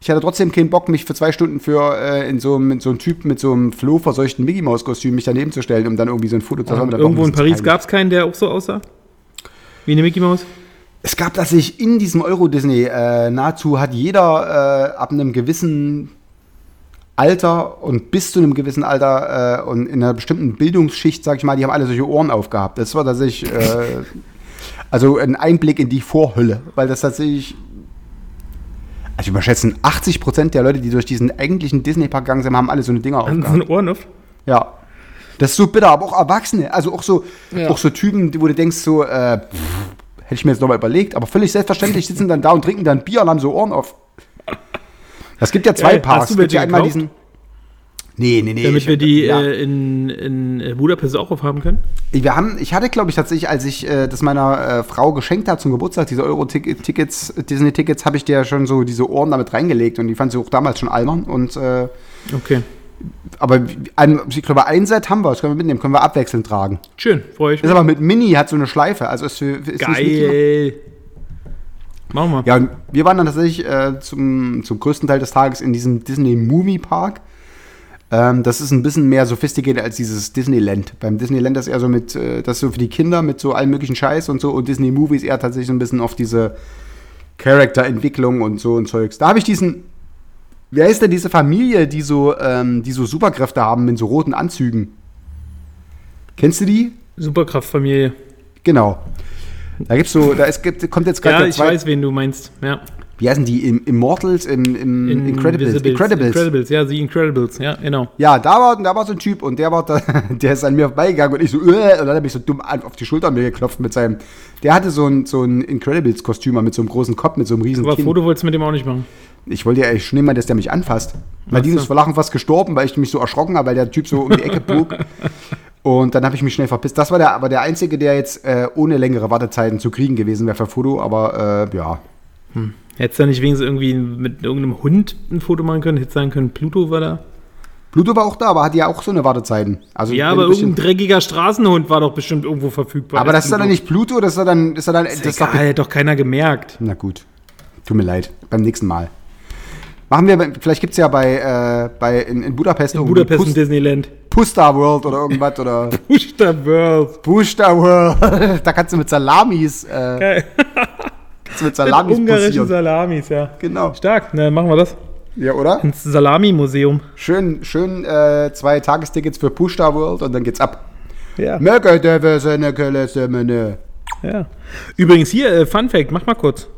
ich hatte trotzdem keinen Bock, mich für zwei Stunden für äh, in so einem in so Typ mit so einem flohverseuchten Mickey Maus Kostüm mich daneben zu stellen, um dann irgendwie so ein Foto zu haben. Irgendwo in Paris gab es keinen, der auch so aussah? Wie eine Mickey Mouse? Es gab tatsächlich in diesem Euro-Disney äh, nahezu hat jeder äh, ab einem gewissen Alter und bis zu einem gewissen Alter äh, und in einer bestimmten Bildungsschicht, sag ich mal, die haben alle solche Ohren aufgehabt. Das war tatsächlich äh, also ein Einblick in die Vorhölle, weil das tatsächlich also überschätzen 80 Prozent der Leute, die durch diesen eigentlichen Disney-Park gegangen sind, haben alle so eine Dinger Haben so aufgehabt. ein Ohren auf? Ja. Das ist so bitter, aber auch Erwachsene. Also auch so, Ja. auch so Typen, wo du denkst, so, äh, pff, hätte ich mir jetzt nochmal überlegt, aber völlig selbstverständlich sitzen dann da und trinken dann Bier und haben so Ohren auf. Es gibt ja zwei Geil. Parks. Hast du gibt ja welche einmal diesen. Nee, nee, nee. Damit ich- wir die ja. äh, in, in äh, Budapest auch aufhaben können? Wir haben, ich hatte, glaube ich, tatsächlich, als ich äh, das meiner äh, Frau geschenkt habe zum Geburtstag, diese Euro-Tickets, Disney-Tickets, habe ich dir schon so diese Ohren damit reingelegt und die fand sie auch damals schon albern. Und, äh, Okay. Aber ein, ich glaube, ein Set haben wir, das können wir mitnehmen, können wir abwechselnd tragen. Schön, freue ich Ist mich. aber mit Mini, hat so eine Schleife, also ist, ist. Geil. Machen wir. Ja, und wir waren dann tatsächlich äh, zum, zum größten Teil des Tages in diesem Disney Movie Park. Ähm, das ist ein bisschen mehr sophisticated als dieses Disneyland. Beim Disneyland ist eher so mit, äh, das ist so für die Kinder mit so allem möglichen Scheiß und so. Und Disney Movie ist eher tatsächlich so ein bisschen auf diese Charakterentwicklung und so und Zeugs. Da habe ich diesen, wer ist denn diese Familie, die so, ähm, die so Superkräfte haben mit so roten Anzügen? Kennst du die? Superkraftfamilie. Genau. Da gibt's so, da ist, gibt, kommt jetzt gerade Ja, ich weiß, wen du meinst. Ja. Wie heißen die? Im, Immortals, im, im Incredibles. Invisibles. Incredibles. Incredibles, ja, die Incredibles, ja, genau. Ja, da war, da war so ein Typ und der war da, der ist an mir vorbeigegangen und ich so, äh, und dann habe ich so dumm auf die Schulter mir geklopft mit seinem, der hatte so ein, so ein Incredibles-Kostüm mit so einem großen Kopf, mit so einem riesen Aber Kinn. Foto wolltest du mit dem auch nicht machen. Ich wollte ja schon nehmen, dass der mich anfasst. Nadine so. ist vor Lachen fast gestorben, weil ich mich so erschrocken habe, weil der Typ so um die Ecke bog. Und dann habe ich mich schnell verpisst. Das war der, aber der Einzige, der jetzt äh, ohne längere Wartezeiten zu kriegen gewesen wäre für Foto, aber äh, ja. Hättest du da nicht wenigstens irgendwie mit irgendeinem Hund ein Foto machen können? Hättest sagen können, Pluto war da? Pluto war auch da, aber hat ja auch so eine Wartezeiten. Also Ja, aber du irgendein dreckiger Straßenhund war doch bestimmt irgendwo verfügbar. Aber das ist Pluto. dann nicht Pluto, das ist dann, ist dann, das Das ist doch egal, hat doch keiner gemerkt. Na gut. Tut mir leid. Beim nächsten Mal. Machen wir, vielleicht gibt es ja bei, äh, bei in, in Budapest In Budapest und Pus- Disneyland. Pusta World oder irgendwas oder Booster World. Pusta World. da kannst du mit Salamis, äh, Du mit Salamis Ungarische passieren. Salamis, ja. Genau. Stark, na, machen wir das. Ja, oder? Ins Salami-Museum. Schön, schön äh, zwei Tagestickets für Pusta World und dann geht's ab. Ja. Ja. Übrigens hier, äh, Fun Fact, mach mal kurz.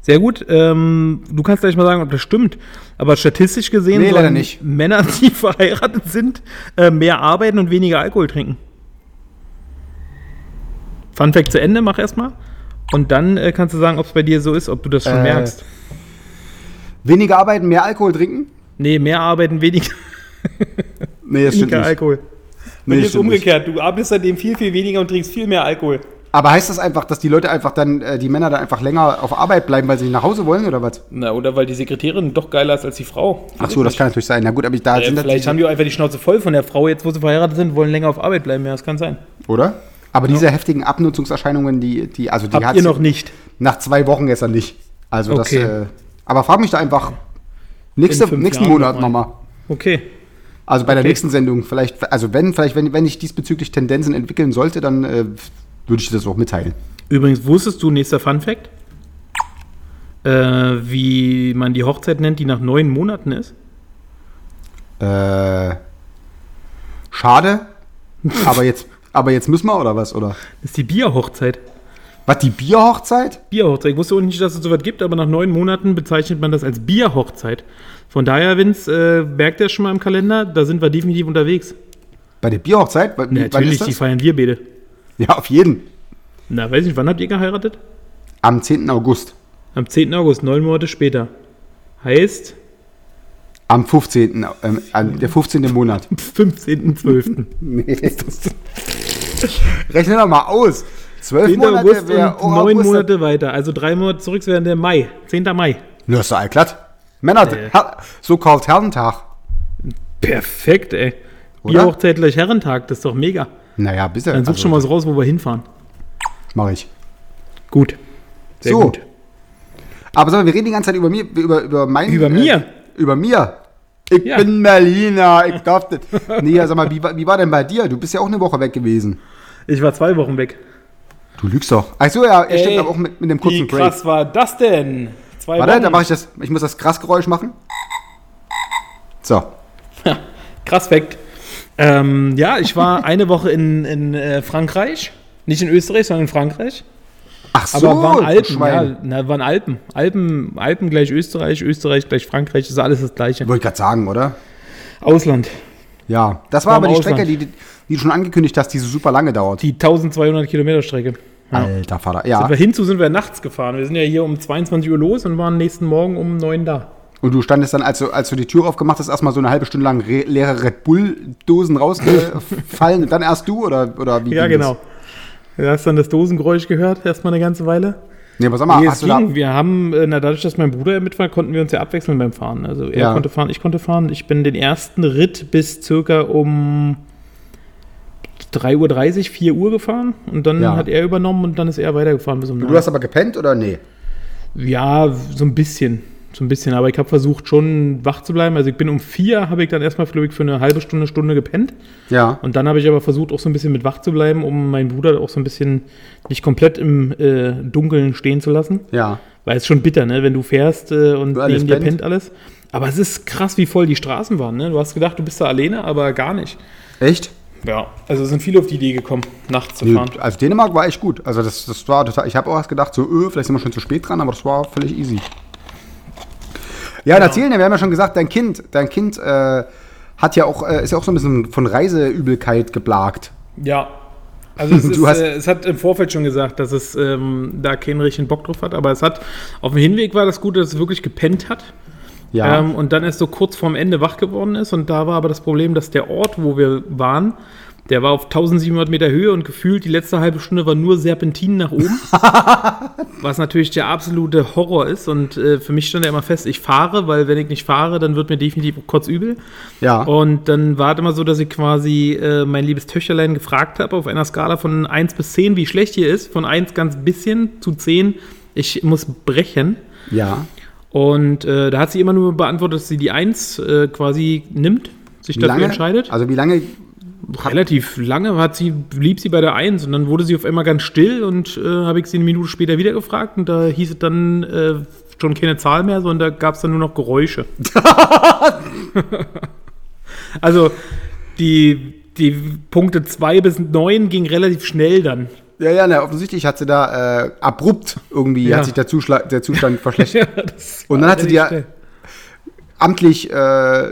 Sehr gut. Ähm, du kannst gleich mal sagen, ob das stimmt. Aber statistisch gesehen Nee, sollen. Männer, die verheiratet sind, äh, mehr arbeiten und weniger Alkohol trinken. Fun Fact zu Ende, mach erstmal. Und dann äh, kannst du sagen, ob es bei dir so ist, ob du das schon Äh, merkst. Weniger arbeiten, mehr Alkohol trinken? Nee, mehr arbeiten, weniger, Nee, das stimmt weniger nicht. Alkohol. Nee, das ist stimmt nicht. umgekehrt. Du arbeitest seitdem viel, viel weniger und trinkst viel mehr Alkohol. Aber heißt das einfach, dass die Leute einfach dann, äh, die Männer dann einfach länger auf Arbeit bleiben, weil sie nicht nach Hause wollen oder was? Na, oder weil die Sekretärin doch geiler ist als die Frau. Ach so, das kann natürlich sein. Na gut, aber ich, da Äh, sind das vielleicht haben die einfach die Schnauze voll von der Frau, jetzt wo sie verheiratet sind, wollen länger auf Arbeit bleiben. Ja, das kann sein. Oder? Aber diese heftigen Abnutzungserscheinungen, die, die, also die Habt hat ihr noch nicht? nach zwei Wochen gestern nicht. Also Okay. das, äh, aber frag mich da einfach nächste, nächsten Jahren Monat noch mal. nochmal. Okay. Also bei der Okay. nächsten Sendung, vielleicht, also wenn, vielleicht, wenn, wenn ich diesbezüglich Tendenzen entwickeln sollte, dann äh, würde ich das auch mitteilen. Übrigens, wusstest du, nächster Fun Fact, äh, wie man die Hochzeit nennt, die nach neun Monaten ist? Äh, schade, aber jetzt, aber jetzt müssen wir oder was? Oder Das ist die Bierhochzeit. was die Bierhochzeit? Bierhochzeit. Ich wusste auch nicht, dass es sowas gibt, aber nach neun Monaten bezeichnet man das als Bierhochzeit. Von daher, Vince, äh, merkt ihr schon mal im Kalender, da sind wir definitiv unterwegs. Bei der Bierhochzeit? Wann- wann Natürlich, ist die das? feiern wir beide. Ja, auf jeden. Na, weiß nicht, wann habt ihr geheiratet? Am 10. August. Am 10. August, neun Monate später. Heißt, Am 15. Ähm, der 15. Monat. 15.12. Rechne doch mal aus. 12 10. Monate wäre und neun Monate weiter. Also drei Monate zurück wären der Mai. 10. Mai. Na, ist doch allglatt. Männer, Äh. So kauft Herrentag. Perfekt, ey. Oder? Bierhochzeit gleich Herrentag, das ist doch mega. Naja, bis Dann such schon mal so raus, wo wir hinfahren. Mach ich. Gut. Sehr So. gut. Aber sag mal, wir reden die ganze Zeit über mir, über, über mein. Über mir? über mir. Ich Ja. bin Berliner, ich darf das. Nee, sag mal, wie, war- wie war denn bei dir? Du bist ja auch eine Woche weg gewesen. Ich war zwei Wochen weg. Du lügst doch. Ach so, ja, Ey, stimmt, aber auch mit, mit dem Wie kurzen Break. krass war das denn? Zwei Warte, Wochen. da mache ich das. Ich muss das Krassgeräusch machen. So. Krass Fact. Ähm, ja, ich war eine Woche in, in äh, Frankreich. Nicht in Österreich, sondern in Frankreich. Ach so, Aber waren Alpen, ja, na, waren Alpen. Alpen. Alpen gleich Österreich, Österreich gleich Frankreich, ist alles das gleiche. Wollte ich gerade sagen, oder? Ausland. Ja. Das war War aber die Ausland. Strecke, die, die du schon angekündigt hast, die so super lange dauert. Die 1200 Kilometer Strecke. Ja. Alter Vater. Sind Ja. wir hinzu sind wir nachts gefahren. Wir sind ja hier um 22 Uhr los und waren nächsten Morgen um 9 da. Und du standest dann, als du, als du die Tür aufgemacht hast, erstmal so eine halbe Stunde lang re leere Red Bull-Dosen rausgefallen und dann erst du oder, oder wie? Ja, genau. Du hast dann das Dosengeräusch gehört, erstmal eine ganze Weile. Nee, aber sag mal, Nee, hast du da, ging. Wir haben, äh, na, dadurch, dass mein Bruder mit war, konnten wir uns ja abwechseln beim Fahren. Also er Ja. konnte fahren, ich konnte fahren. Ich bin den ersten Ritt bis circa um 3.30 Uhr, 4 Uhr gefahren und dann Ja. hat er übernommen und dann ist er weitergefahren bis um du hast aber gepennt oder nee? Ja, so ein bisschen. So ein bisschen. Aber ich habe versucht, schon wach zu bleiben. Also ich bin um vier, habe ich dann erstmal, glaube ich, für eine halbe Stunde, Stunde gepennt. Ja. Und dann habe ich aber versucht, auch so ein bisschen mit wach zu bleiben, um meinen Bruder auch so ein bisschen nicht komplett im äh, Dunkeln stehen zu lassen. Ja. Weil es ist schon bitter, ne? wenn du fährst äh, und Du neben dir pennt. pennt alles. Aber es ist krass, wie voll die Straßen waren. Ne? Du hast gedacht, du bist da alleine, aber gar nicht. Echt? Ja, also sind viele auf die Idee gekommen, nachts zu Nee, fahren. also Dänemark war echt gut. Also das, das war total. Ich habe auch erst gedacht, so, öh, vielleicht sind wir schon zu spät dran, aber das war völlig easy. Ja, und erzählen, wir haben ja schon gesagt, dein Kind, dein Kind äh, hat ja auch, äh, ist ja auch so ein bisschen von Reiseübelkeit geplagt. Ja. Also es, Du ist, hast- äh, es hat im Vorfeld schon gesagt, dass es ähm, da keinen richtigen Bock drauf hat, aber es hat auf dem Hinweg war das gut, dass es wirklich gepennt hat. Ja. Ähm, und dann erst so kurz vorm Ende wach geworden ist. Und da war aber das Problem, dass der Ort, wo wir waren, der war auf 1700 Meter Höhe und gefühlt die letzte halbe Stunde war nur Serpentinen nach oben. was natürlich der absolute Horror ist. Und äh, für mich stand ja immer fest, ich fahre, weil wenn ich nicht fahre, dann wird mir definitiv kurz übel. ja. Und dann war es immer so, dass ich quasi äh, mein liebes Töchterlein gefragt habe, auf einer Skala von 1 bis 10, wie schlecht hier ist. Von 1 ganz bisschen zu 10, ich muss brechen. ja. Und äh, da hat sie immer nur beantwortet, dass sie die 1 äh, quasi nimmt, sich Wie dafür lange? entscheidet. Also wie lange? Relativ lange hat sie, blieb sie bei der 1 und dann wurde sie auf einmal ganz still und äh, habe ich sie eine Minute später wieder gefragt und da hieß es dann äh, schon keine Zahl mehr, sondern da gab es dann nur noch Geräusche. also die, die Punkte 2 bis 9 ging relativ schnell dann. Ja, ja, na, offensichtlich hat sie da äh, abrupt irgendwie Ja. hat sich der, Zuschla der Zustand verschlechtert. das Und dann hat sie dir schnell. amtlich äh,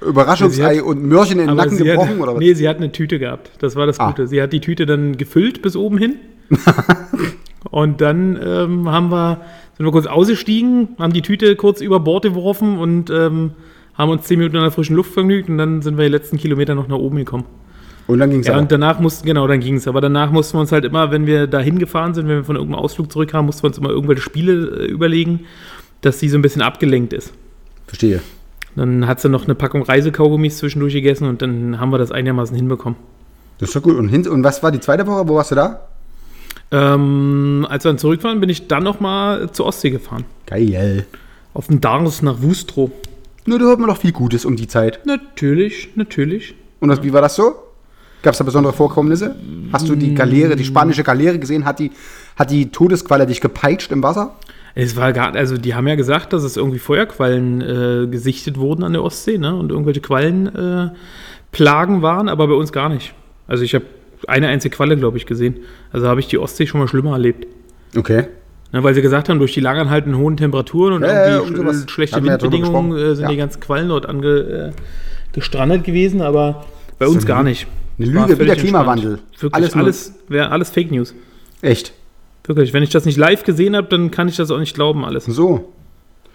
Überraschungsei hat- und Mörchen in den Nacken gebrochen hat, oder was? Nee, sie hat eine Tüte gehabt. Das war das Ah. Gute. Sie hat die Tüte dann gefüllt bis oben hin. und dann ähm, haben wir, sind wir kurz ausgestiegen, haben die Tüte kurz über Bord geworfen und ähm, haben uns zehn Minuten in der frischen Luft vergnügt und dann sind wir die letzten Kilometer noch nach oben gekommen. Und dann ging es Ja, ja, und danach mussten, genau, dann ging es. Aber danach mussten wir uns halt immer, wenn wir da hingefahren sind, wenn wir von irgendeinem Ausflug zurückkamen, mussten wir uns immer irgendwelche Spiele äh, überlegen, dass sie so ein bisschen abgelenkt ist. Verstehe. Dann hat sie noch eine Packung Reisekaugummis zwischendurch gegessen und dann haben wir das einigermaßen hinbekommen. Das ist doch gut. Und, hin, und was war die zweite Woche? Wo warst du da? Ähm, als wir dann zurück waren, bin ich dann nochmal zur Ostsee gefahren. Geil. Auf den Dars nach Wustrow. Nur da hört man doch viel Gutes um die Zeit. Natürlich, natürlich. Und das, wie war das so? Gab es da besondere Vorkommnisse? Hast du die Galeere, die spanische Galeere gesehen? Hat die, hat die Todesqualle dich gepeitscht im Wasser? Es war gar, also die haben ja gesagt, dass es irgendwie Feuerquallen äh, gesichtet wurden an der Ostsee, ne? Und irgendwelche Quallenplagen äh, Plagen waren, aber bei uns gar nicht. Also ich habe eine einzige Qualle, glaube ich, gesehen. Also habe ich die Ostsee schon mal schlimmer erlebt. Okay. Ne, weil sie gesagt haben, durch die langanhaltenden hohen Temperaturen und Ja, ja, irgendwie sowas. sch schlechte ja Windbedingungen äh, sind Ja. die ganzen Quallen dort ange, äh, gestrandet gewesen, aber bei uns gar nicht. eine Lüge, wie der Klimawandel. Wirklich, Alles alles, alles Fake News. Echt. Wirklich, wenn ich das nicht live gesehen habe, dann kann ich das auch nicht glauben, alles. So.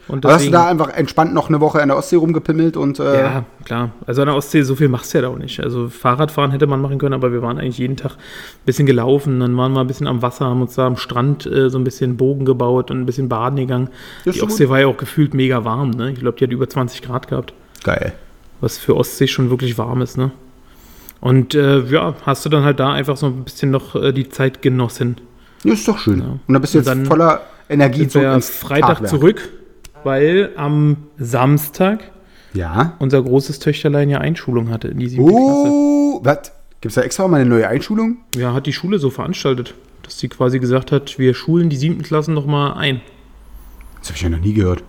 Und Aber hast du deswegen- da einfach entspannt noch eine Woche in der Ostsee rumgepimmelt und äh, Ja, klar. Also an der Ostsee, so viel machst du ja da auch nicht. Also Fahrradfahren hätte man machen können, aber wir waren eigentlich jeden Tag ein bisschen gelaufen. Dann waren wir ein bisschen am Wasser, haben uns da am Strand äh, so ein bisschen Bogen gebaut und ein bisschen baden gegangen. Ist Die Ostsee war ja auch gefühlt mega warm. Ne? Ich glaube, die hat über 20 Grad gehabt, geil. was für Ostsee schon wirklich warm ist. Ne? Und äh, ja, hast du dann halt da einfach so ein bisschen noch äh, die Zeit genossen. Das ist doch schön. Und dann bist du jetzt dann voller Energie Sind wir ja Freitag Tagwerk. zurück, weil am Samstag Ja. unser großes Töchterlein ja Einschulung hatte in die siebte Klasse. Oh, was? Gibt es da extra mal eine neue Einschulung? Ja, hat die Schule so veranstaltet, dass sie quasi gesagt hat, wir schulen die siebten Klassen noch mal ein. Das habe ich ja noch nie gehört.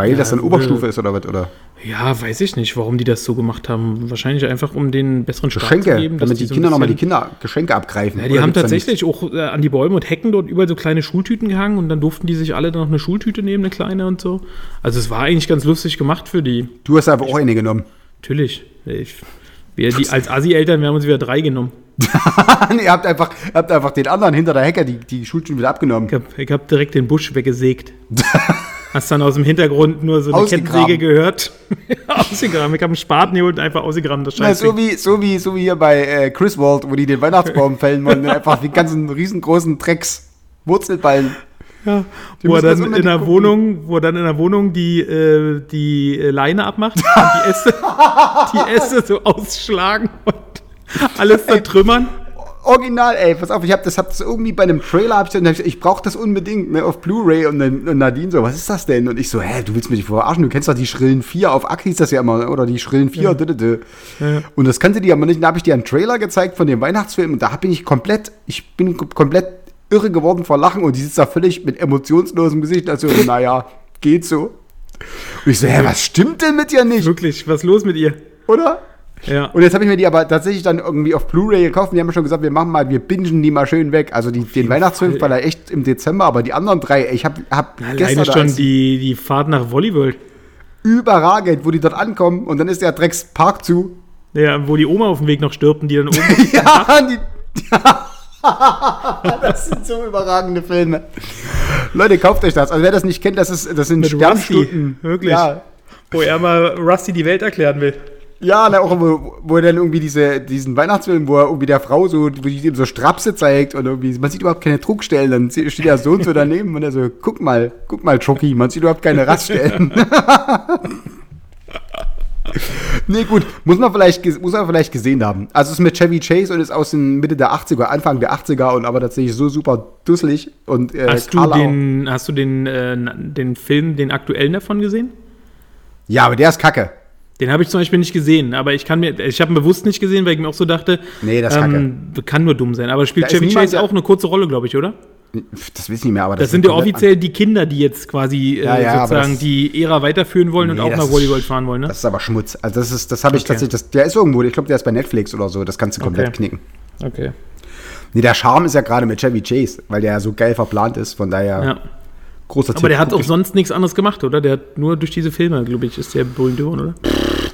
Weil Ja, das dann äh, Oberstufe ist oder was? Oder Ja, weiß ich nicht, warum die das so gemacht haben. Wahrscheinlich einfach, um den besseren Start Geschenke, zu geben. dass damit die so ein Kinder nochmal die bisschen- Kinder Geschenke abgreifen. Ja, die haben tatsächlich auch äh, an die Bäume und Hecken dort überall so kleine Schultüten gehangen und dann durften die sich alle dann noch eine Schultüte nehmen, eine kleine und so. Also es war eigentlich ganz lustig gemacht für die. Du hast einfach auch eine genommen. Natürlich. Ich, wir, die, als Assi-Eltern, wir haben uns wieder drei genommen. ihr habt einfach, habt einfach den anderen hinter der Hecke die, die Schultüten wieder abgenommen. Ich habe ich hab direkt den Busch weggesägt. Hast dann aus dem Hintergrund nur so eine. Kettensäge gehört. ausgegraben. Ich habe einen Spaten geholt und einfach ausgegraben, das Scheiße. so, wie, so, wie, so wie hier bei äh, Chris Wald, wo die den Weihnachtsbaum fällen wollen und einfach die ganzen riesengroßen Drecks Wurzelballen. Ja, Die wo er dann in der gucken. Wohnung, wo er dann in der Wohnung die, äh, die äh, Leine abmacht und die Äste, die Äste so ausschlagen und alles zertrümmern. Original, ey, pass auf, ich hab das, hab das irgendwie bei einem Trailer, hab ich, dann, hab ich, ich brauch das unbedingt ne, auf Blu-ray und, dann- und Nadine so, was ist das denn? Und ich so, hä, du willst mich verarschen, du kennst doch die schrillen vier auf Ack hieß das ja immer, oder die schrillen vier, dü, dü, dü. und das kannte die aber nicht, dann habe ich dir einen Trailer gezeigt von dem Weihnachtsfilm und da bin ich komplett, ich bin kom- komplett irre geworden vor Lachen und die sitzt da völlig mit emotionslosem Gesicht, also, naja, geht so. Und ich so, hä, was stimmt denn mit dir nicht, Wirklich, was ist los mit ihr? oder? Ja. Und jetzt habe ich mir die aber tatsächlich dann irgendwie auf Blu-ray gekauft. Und die haben schon gesagt, wir machen mal, wir bingen die mal schön weg. Also die, den Weihnachtsfilm war da echt im Dezember, aber die anderen drei, ich habe hab Alleine gestern schon die, die Fahrt nach Volleyworld. überragend, wo die dort ankommen und dann ist der Dreckspark zu. Ja, wo die Oma auf dem Weg noch stirbt und die dann oben. Ja, die, das sind so überragende Filme. Leute, kauft euch das. Also wer das nicht kennt, das, ist, das sind Mit Sternstunden. Rusty, wirklich. Ja, wo er mal Rusty die Welt erklären will. Ja, na, auch wo, wo er dann irgendwie diese, diesen Weihnachtsfilm, wo er irgendwie der Frau so, wo die ihm so Strapse zeigt und irgendwie, man sieht überhaupt keine Druckstellen, dann steht der so und so daneben und er so, guck mal, guck mal, Chucky, man sieht überhaupt keine Raststellen. Nee, gut, muss man, vielleicht, muss man vielleicht gesehen haben. Also es ist mit Chevy Chase und ist aus den Mitte der 80er, Anfang der 80er und aber tatsächlich so super dusselig und äh, Hast du den, hast du den, äh, den Film, den aktuellen davon gesehen? Ja, aber der ist kacke. Den habe ich zum Beispiel nicht gesehen, aber ich kann mir, ich habe ihn bewusst nicht gesehen, weil ich mir auch so dachte, Nee, das ähm, kann nur dumm sein. Aber spielt Chevy Chase auch eine kurze Rolle, glaube ich, oder? Das weiß ich nicht mehr, aber Das, sind ja offiziell die Kinder, die jetzt quasi äh, Ja, ja, sozusagen das- die Ära weiterführen wollen Nee, und auch das nach Volleyball fahren wollen, ne? Das ist aber Schmutz. Also das ist, das habe ich Okay. tatsächlich, das, der ist irgendwo, ich glaube, der ist bei Netflix oder so, das kannst du komplett Okay. knicken. Okay. Nee, der Charme ist ja gerade mit Chevy Chase, weil der ja so geil verplant ist, von daher Ja. Großer Aber der hat auch sonst nichts anderes gemacht, oder? Der hat nur durch diese Filme, glaube ich, ist der berühmt geworden, oder?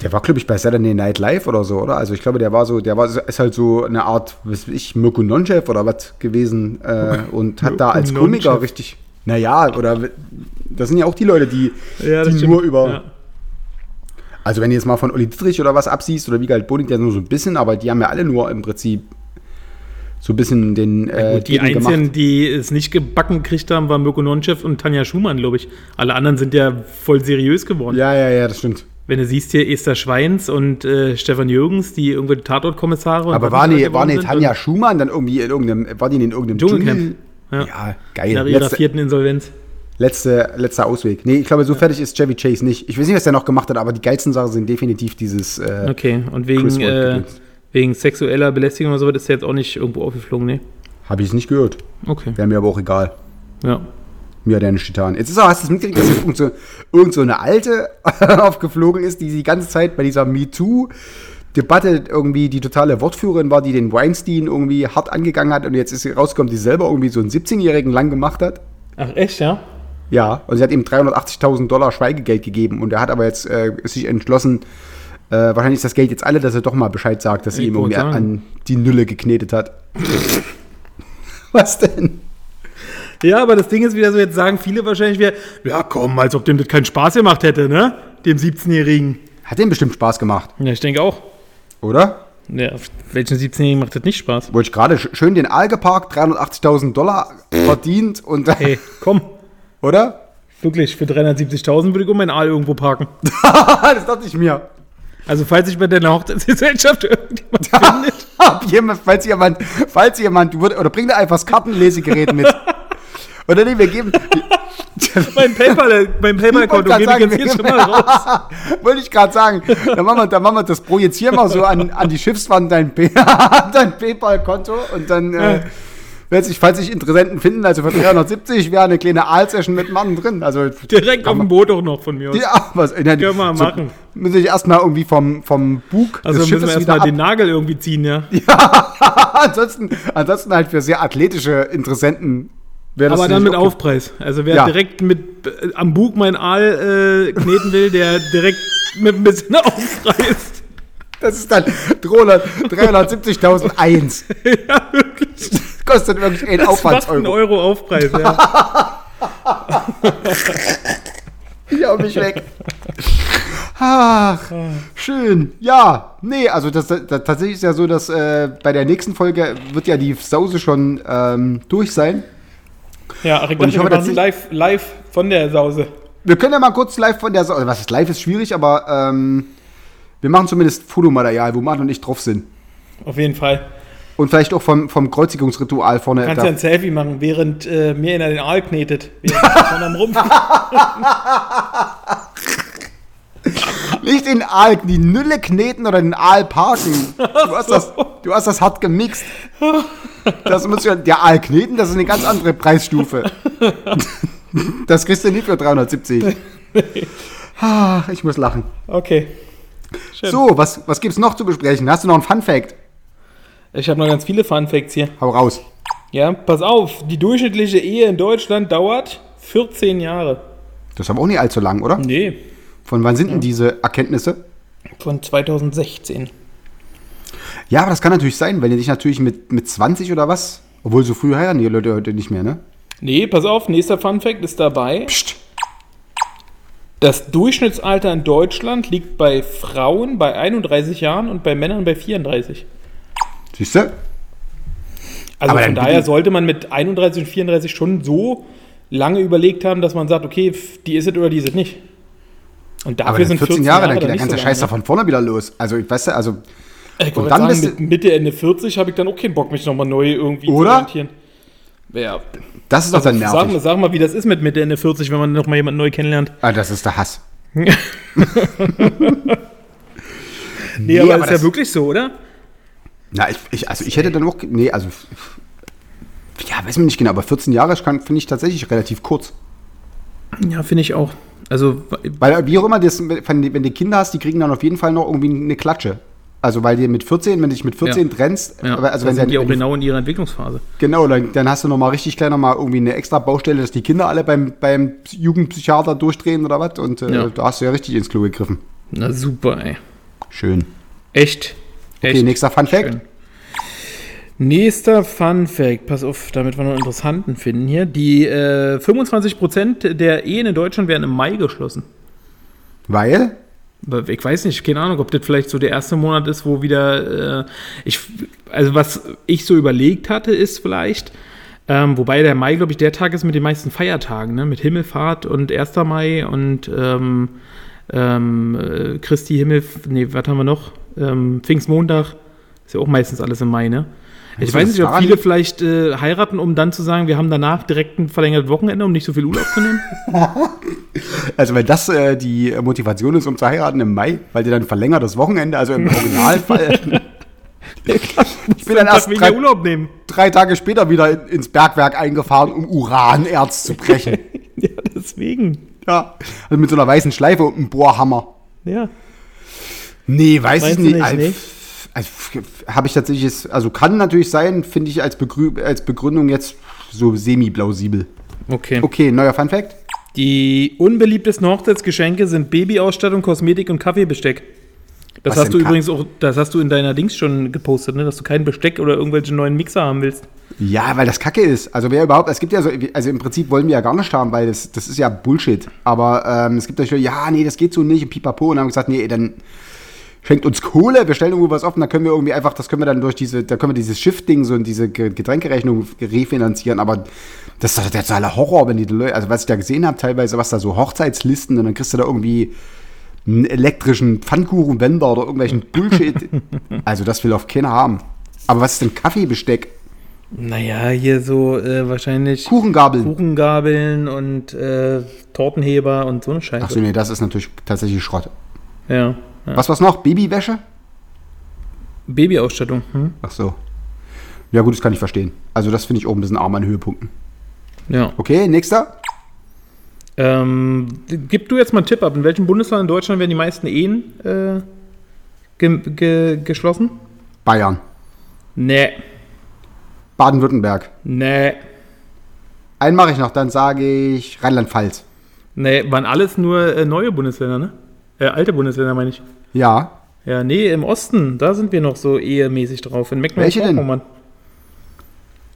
Der war, glaube ich, bei Saturday Night Live oder so, oder? Also ich glaube, der war so, der war ist halt so eine Art, was weiß ich, Mirko Nonchev oder was gewesen äh, und hat da als Komiker richtig, naja, oder das sind ja auch die Leute, die, Ja, die stimmt. nur über, Ja. also wenn du jetzt mal von Olli Dittrich oder was absiehst oder Wiegald Boning, der nur so ein bisschen, aber die haben ja alle nur im Prinzip so ein bisschen den äh, Gut, die Einzigen, die es nicht gebacken gekriegt haben, waren Mirko Nonchev und Tanja Schumann, glaube ich. Alle anderen sind ja voll seriös geworden. Ja, ja, ja, das stimmt. Wenn du siehst hier Esther Schweins und äh, Stefan Jürgens, die irgendwelche Tatortkommissare Aber was war nicht nee, alle war nee geworden sind Tanja Schumann dann irgendwie in irgendeinem, war die in irgendeinem Dschungelcamp. Dschungel? Ja. Ja, geil. Nach ihrer Letzte, vierten Insolvenz. letzte, letzter Ausweg. Nee, ich glaube, so fertig ist Chevy Chase nicht. Ich weiß nicht, was der noch gemacht hat, aber die geilsten Sachen sind definitiv dieses. Äh, Okay, und wegen, äh. Wegen sexueller Belästigung oder so ist der jetzt auch nicht irgendwo aufgeflogen, ne? Habe ich es nicht gehört. Okay, Wäre mir aber auch egal. ja. Mir hat er nicht getan. Jetzt ist auch, hast du es mitgekriegt, dass irgend so, irgend so eine Alte aufgeflogen ist, die die ganze Zeit bei dieser MeToo-Debatte irgendwie die totale Wortführerin war, die den Weinstein irgendwie hart angegangen hat und jetzt ist sie rausgekommen, die selber irgendwie so einen 17-Jährigen lang gemacht hat. Ach, echt, ja? Ja, und sie hat ihm 380.000 Dollar Schweigegeld gegeben und er hat aber jetzt äh, sich entschlossen, äh, wahrscheinlich ist das Geld jetzt alle, dass er doch mal Bescheid sagt, dass sie ihm irgendwie an, sagen. an die Nülle geknetet hat. Was denn? Ja, aber das Ding ist wieder so, jetzt sagen viele wahrscheinlich wieder, ja komm, als ob dem das keinen Spaß gemacht hätte, ne? Dem 17-Jährigen. Hat dem bestimmt Spaß gemacht, Ja, ich denke auch. oder? Ja, welchen 17-Jährigen macht das nicht Spaß? Wollte ich gerade sch- schön den Aal geparkt, 380.000 Dollar verdient und Hey, komm, oder? wirklich, für 370.000 würde ich um mein Aal irgendwo parken. das dachte ich mir. Also, falls sich bei deiner Hochzeitsgesellschaft irgendjemand findet. Jemand, falls jemand, falls jemand, oder bring dir einfach das Kartenlesegerät mit. Oder nee, wir geben, mein Paypal, mein Paypal-Konto Ich ich grad jetzt hier sagen, schon mal raus. Wollte ich gerade sagen. Dann machen, wir, dann machen wir das, projizieren wir so an, an die Schiffswand dein, dein PayPal-Konto und dann, äh, sich, falls sich Interessenten finden, also für 370 wäre eine kleine Aal-Session mit Mann drin. Also, Direkt auf dem Boot auch noch von mir aus. ja, was, äh, Können wir machen. Müssen ich erstmal irgendwie vom, vom Bug Also des müssen wir Schiffes erstmal den Nagel irgendwie ziehen, ja. ab. ansonsten, ansonsten halt für sehr athletische Interessenten wäre das Aber dann mit okay. Aufpreis. Also wer Ja. direkt mit äh, am Bug mein Aal äh, kneten will, der direkt mit ein bisschen Aufpreis. Das ist dann 300 370.000 ja, wirklich. Kostet wirklich Das einen Aufwandseuro. Euro Aufpreis, ja. Ich hau mich weg. Ach, schön. Ja, nee, also das, das, tatsächlich ist ja so, dass äh, bei der nächsten Folge wird ja die Sause schon ähm, durch sein. Ja, ich Und ich hoffe, dass live, live von der Sause. Wir können ja mal kurz live von der Sause, was ist live ist schwierig, aber ähm, wir machen zumindest Fotomaterial, wo Martin und ich drauf sind. Auf jeden Fall. Und vielleicht auch vom, vom Kreuzigungsritual vorne. Kannst da- ja ein Selfie machen, während äh, mir einer den Aal knetet. Während ich am Rumpf. Nicht den Aal, die Nülle kneten oder den Aal parken. Du hast, das, du hast das hart gemixt. Das muss ja, der Aal kneten, das ist eine ganz andere Preisstufe. Das kriegst du nicht für 370. Ah, Ich muss lachen. Okay. Schön. So, was, was gibt's noch zu besprechen? Hast du noch einen Fun Fact? Ich habe noch ganz viele Fun Facts hier. Hau raus. Ja, pass auf. Die durchschnittliche Ehe in Deutschland dauert 14 Jahre. Das ist aber auch nicht allzu lang, oder? Nee, Von wann sind denn diese Erkenntnisse? von 2016. Ja, aber das kann natürlich sein, wenn ihr dich natürlich mit, mit 20 oder was, obwohl so früh heiraten die Leute heute nicht mehr, ne? Nee, pass auf, nächster Fun Fact ist dabei. Psst. Das Durchschnittsalter in Deutschland liegt bei Frauen bei 31 Jahren und bei Männern bei 34. Siehst du? Also Aber von daher sollte man mit 31 und 34 schon so lange überlegt haben, dass man sagt, okay, die ist es oder die ist es nicht. Und dafür Aber sind 14 14 Jahre, Jahre dann geht der ganze so Scheiß da lange, von vorne wieder los. Also, ich weiß ja, also. Ich Und dann sagen, mit Mitte, Ende 40 habe ich dann auch keinen Bock, mich nochmal neu irgendwie Oder? zu orientieren. Ja, Das ist doch dann sag, mal, nervig. sag mal, wie das ist mit Mitte, Ende 40, wenn man nochmal jemanden neu kennenlernt. Ah, das ist der Hass. Nee, aber, aber ist ja wirklich so, oder? Na, ich, ich, also ich hätte dann auch. Nee, also. Ja, weiß mir nicht genau, aber 14 Jahre finde ich tatsächlich relativ kurz. Ja, finde ich auch. Also, Weil, wie auch immer, das, wenn, die- wenn du Kinder hast, die kriegen dann auf jeden Fall noch irgendwie eine Klatsche. Also, weil dir mit 14, wenn du dich mit 14 Ja. trennst, ja, also wenn, sind dann, die auch wenn genau in ihrer Entwicklungsphase. genau, dann, dann hast du noch mal richtig klein noch mal irgendwie eine extra Baustelle, dass die Kinder alle beim, beim Jugendpsychiater durchdrehen oder was. Und äh, Ja. da hast du ja richtig ins Klo gegriffen. Na super, ey. Schön. Echt. Echt. Okay, nächster Fun Fact. Schön. Nächster Fun Fact, pass auf, damit wir noch einen interessanten finden hier. Die äh, 25% der Ehen in Deutschland werden im Mai geschlossen. Weil? Ich weiß nicht, keine Ahnung, ob das vielleicht so der erste Monat ist, wo wieder, äh, ich, also was ich so überlegt hatte, ist vielleicht, ähm, wobei der Mai, glaube ich, der Tag ist mit den meisten Feiertagen, ne? mit Himmelfahrt und 1. Mai und ähm, ähm, äh, Christi Himmel, nee, was haben wir noch? Ähm, Pfingstmontag, ist ja auch meistens alles im Mai, ne? Ich weiß nicht, ob viele vielleicht äh, heiraten, um dann zu sagen, wir haben danach direkt ein verlängertes Wochenende, um nicht so viel Urlaub zu nehmen. Also, wenn das äh, die Motivation ist, um zu heiraten im Mai, weil dir dann verlängert das Wochenende, also im Originalfall. ich bin dann erst drei, Urlaub nehmen. drei Tage später wieder in, ins Bergwerk eingefahren, um Uranerz zu brechen. Ja, deswegen. ja. Also mit so einer weißen Schleife und einem Bohrhammer. Ja. Nee, weiß Meinst ich nicht. nicht, Also, habe ich tatsächlich, also kann natürlich sein, finde ich als, Begrü als Begründung jetzt so semi-plausibel. Okay. Okay, neuer Fun Fact. Die unbeliebtesten Hochzeitsgeschenke sind Babyausstattung, Kosmetik und Kaffeebesteck. Das Was hast du übrigens auch, das hast du in deiner Dings schon gepostet, ne? dass du kein Besteck oder irgendwelche neuen Mixer haben willst. Ja, weil das Kacke ist. Also wer überhaupt, es gibt ja so, also im Prinzip wollen wir ja gar nicht haben, weil das, das ist ja Bullshit. Aber ähm, es gibt ja schon, ja, nee, das geht so nicht, und pipapo. Und dann haben wir gesagt, nee, dann schenkt uns Kohle, wir stellen irgendwo was offen, da können wir irgendwie einfach, das können wir dann durch diese, da können wir dieses Schiff-Ding, so in diese Ge- Getränkerechnung refinanzieren, aber das ist doch der totale Horror, wenn die Leute, also was ich da gesehen habe, teilweise, was da so Hochzeitslisten und dann kriegst du da irgendwie einen elektrischen Pfannkuchenwender oder irgendwelchen Bullshit. also das will auch keiner haben. Aber was ist denn Kaffeebesteck? Naja, hier so äh, wahrscheinlich Kuchengabeln. Kuchengabeln und äh, Tortenheber und so eine Scheiße. Achso, nee, das ist natürlich tatsächlich Schrott. Ja. Ja. Was war's noch? Babywäsche? Babyausstattung. Hm? Ach so. Ja, gut, das kann ich verstehen. Also, das finde ich auch ein bisschen arm an Höhepunkten. Ja. Okay, nächster. Ähm, gib du jetzt mal einen Tipp ab. In welchem Bundesland in Deutschland werden die meisten Ehen äh, ge ge geschlossen? Bayern. Nee. Baden-Württemberg. Nee. Einen mache ich noch, dann sage ich Rheinland-Pfalz. Nee, waren alles nur äh, neue Bundesländer, ne? Äh, alte Bundesländer, meine ich. Ja. Ja, nee, im Osten, da sind wir noch so ehemäßig drauf. In? Mecklenburg-Vorpommern.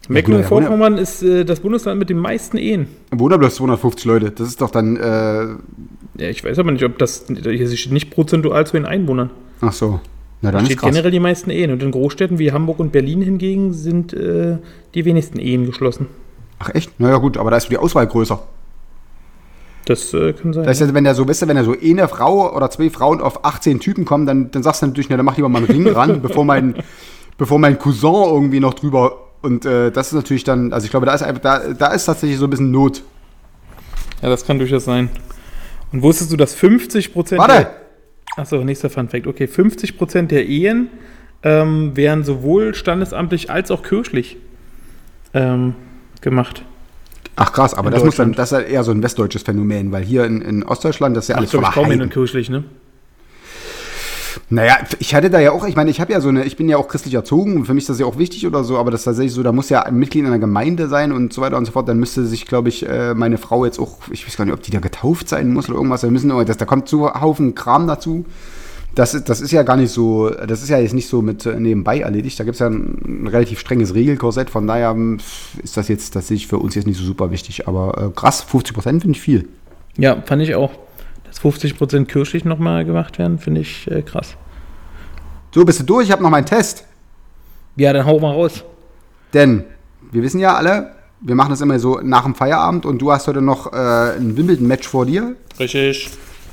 Mecklenburg-Vorpommern ist äh, das Bundesland mit den meisten Ehen. Wunder bloß 250 Leute. Das ist doch dann, äh, Ja, ich weiß aber nicht, ob das hier steht nicht prozentual zu den Einwohnern. ach so. Na, dann ist steht krass. generell die meisten Ehen. Und in Großstädten wie Hamburg und Berlin hingegen sind äh, die wenigsten Ehen geschlossen. Ach echt? Naja, gut, aber da ist die Auswahl größer. Das äh, kann sein. Das heißt, wenn der so, weißt du, wenn da so eine Frau oder zwei Frauen auf 18 Typen kommen, dann, dann sagst du natürlich, na, dann mach lieber mal einen Ring ran, bevor mein, bevor mein Cousin irgendwie noch drüber. Und äh, das ist natürlich dann, also ich glaube, da ist einfach, da, da ist tatsächlich so ein bisschen Not. ja, das kann durchaus sein. Und wusstest du, dass 50 Prozent. Warte! Achso, nächster Fun Fact. Okay, 50 Prozent der Ehen ähm, werden sowohl standesamtlich als auch kirchlich ähm, gemacht. Ach krass, aber das muss dann, das ist ja eher so ein westdeutsches Phänomen, weil hier in, in Ostdeutschland das ist ja alles voller kaum Heiden. kirchlich, ne? Naja, ich hatte da ja auch, ich meine, ich habe ja so eine, ich bin ja auch christlich erzogen und für mich ist das ja auch wichtig oder so, aber das ist tatsächlich so, da muss ja ein Mitglied einer Gemeinde sein und so weiter und so fort. Dann müsste sich, glaube ich, äh, meine Frau jetzt auch, ich weiß gar nicht, ob die da getauft sein muss oder irgendwas. Da müssen, das, da kommt so ein Haufen Kram dazu. Das, ist- das ist ja gar nicht so, das ist ja jetzt nicht so mit äh, nebenbei erledigt. Da gibt es ja ein, ein relativ strenges Regelkorsett. Von daher ist das jetzt tatsächlich für uns jetzt nicht so super wichtig. Aber äh, krass, 50 Prozent finde ich viel. Ja, fand ich auch. Dass 50 Prozent kirchlich nochmal gemacht werden, finde ich äh, krass. So, bist du durch? Ich habe noch meinen Test. Ja, dann hau mal raus. Denn wir wissen ja alle, wir machen das immer so nach dem Feierabend und du hast heute noch äh, ein Wimbledon-Match vor dir. Richtig.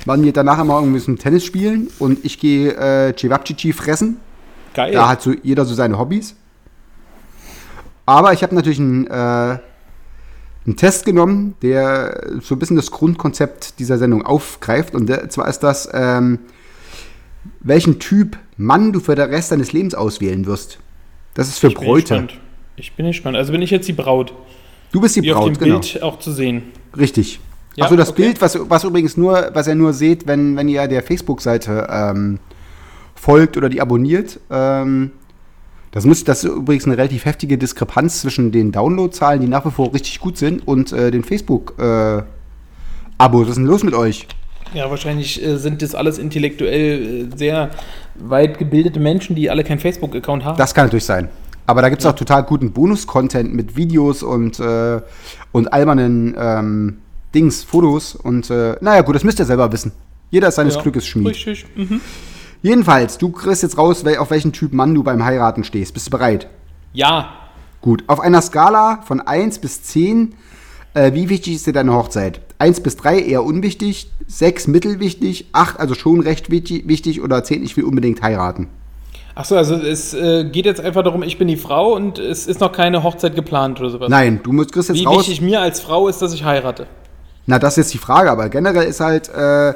Waren wir danach immer irgendwie zum Tennis spielen und ich gehe äh, Cevapcici fressen. Geil. Da hat so jeder so seine Hobbys. Aber ich habe natürlich einen, äh, einen Test genommen, der so ein bisschen das Grundkonzept dieser Sendung aufgreift. Und der, zwar ist das, ähm, welchen Typ Mann du für den Rest deines Lebens auswählen wirst. Das ist für ich bin Bräute. gespannt. Ich bin gespannt. Also bin ich jetzt die Braut, Du bist die wie auf Braut, dem genau. Bild auch zu sehen. Richtig. Ja, also das okay. Bild, was, was übrigens nur, was ihr nur seht, wenn, wenn ihr der Facebook-Seite ähm, folgt oder die abonniert. Ähm, das, muss, das ist übrigens eine relativ heftige Diskrepanz zwischen den Downloadzahlen, die nach wie vor richtig gut sind, und äh, den Facebook-Abos. was ist denn los mit euch? Ja, wahrscheinlich äh, sind das alles intellektuell äh, sehr weit gebildete Menschen, die alle keinen Facebook-Account haben. Das kann natürlich sein. Aber da gibt es auch total guten Bonus-Content mit Videos und, äh, und albernen ähm, Dings, Fotos. Und äh, naja, gut, das müsst ihr selber wissen. Jeder ist seines Ja, Glückes Schmied. Richtig. Mhm. Jedenfalls, du kriegst jetzt raus, auf welchen Typ Mann du beim Heiraten stehst. Bist du bereit? Ja, Gut. Auf einer Skala von 1 bis 10, äh, wie wichtig ist dir deine Hochzeit? 1 bis 3 eher unwichtig, 6 mittelwichtig, 8 also schon recht wichtig, wichtig oder 10 ich will unbedingt heiraten. Achso, also es äh, geht jetzt einfach darum, ich bin die Frau und es ist noch keine Hochzeit geplant oder sowas. Nein, du musst, kriegst jetzt Wie raus. wichtig mir als Frau ist, dass ich heirate. Na, das ist jetzt die Frage, aber generell ist halt, äh,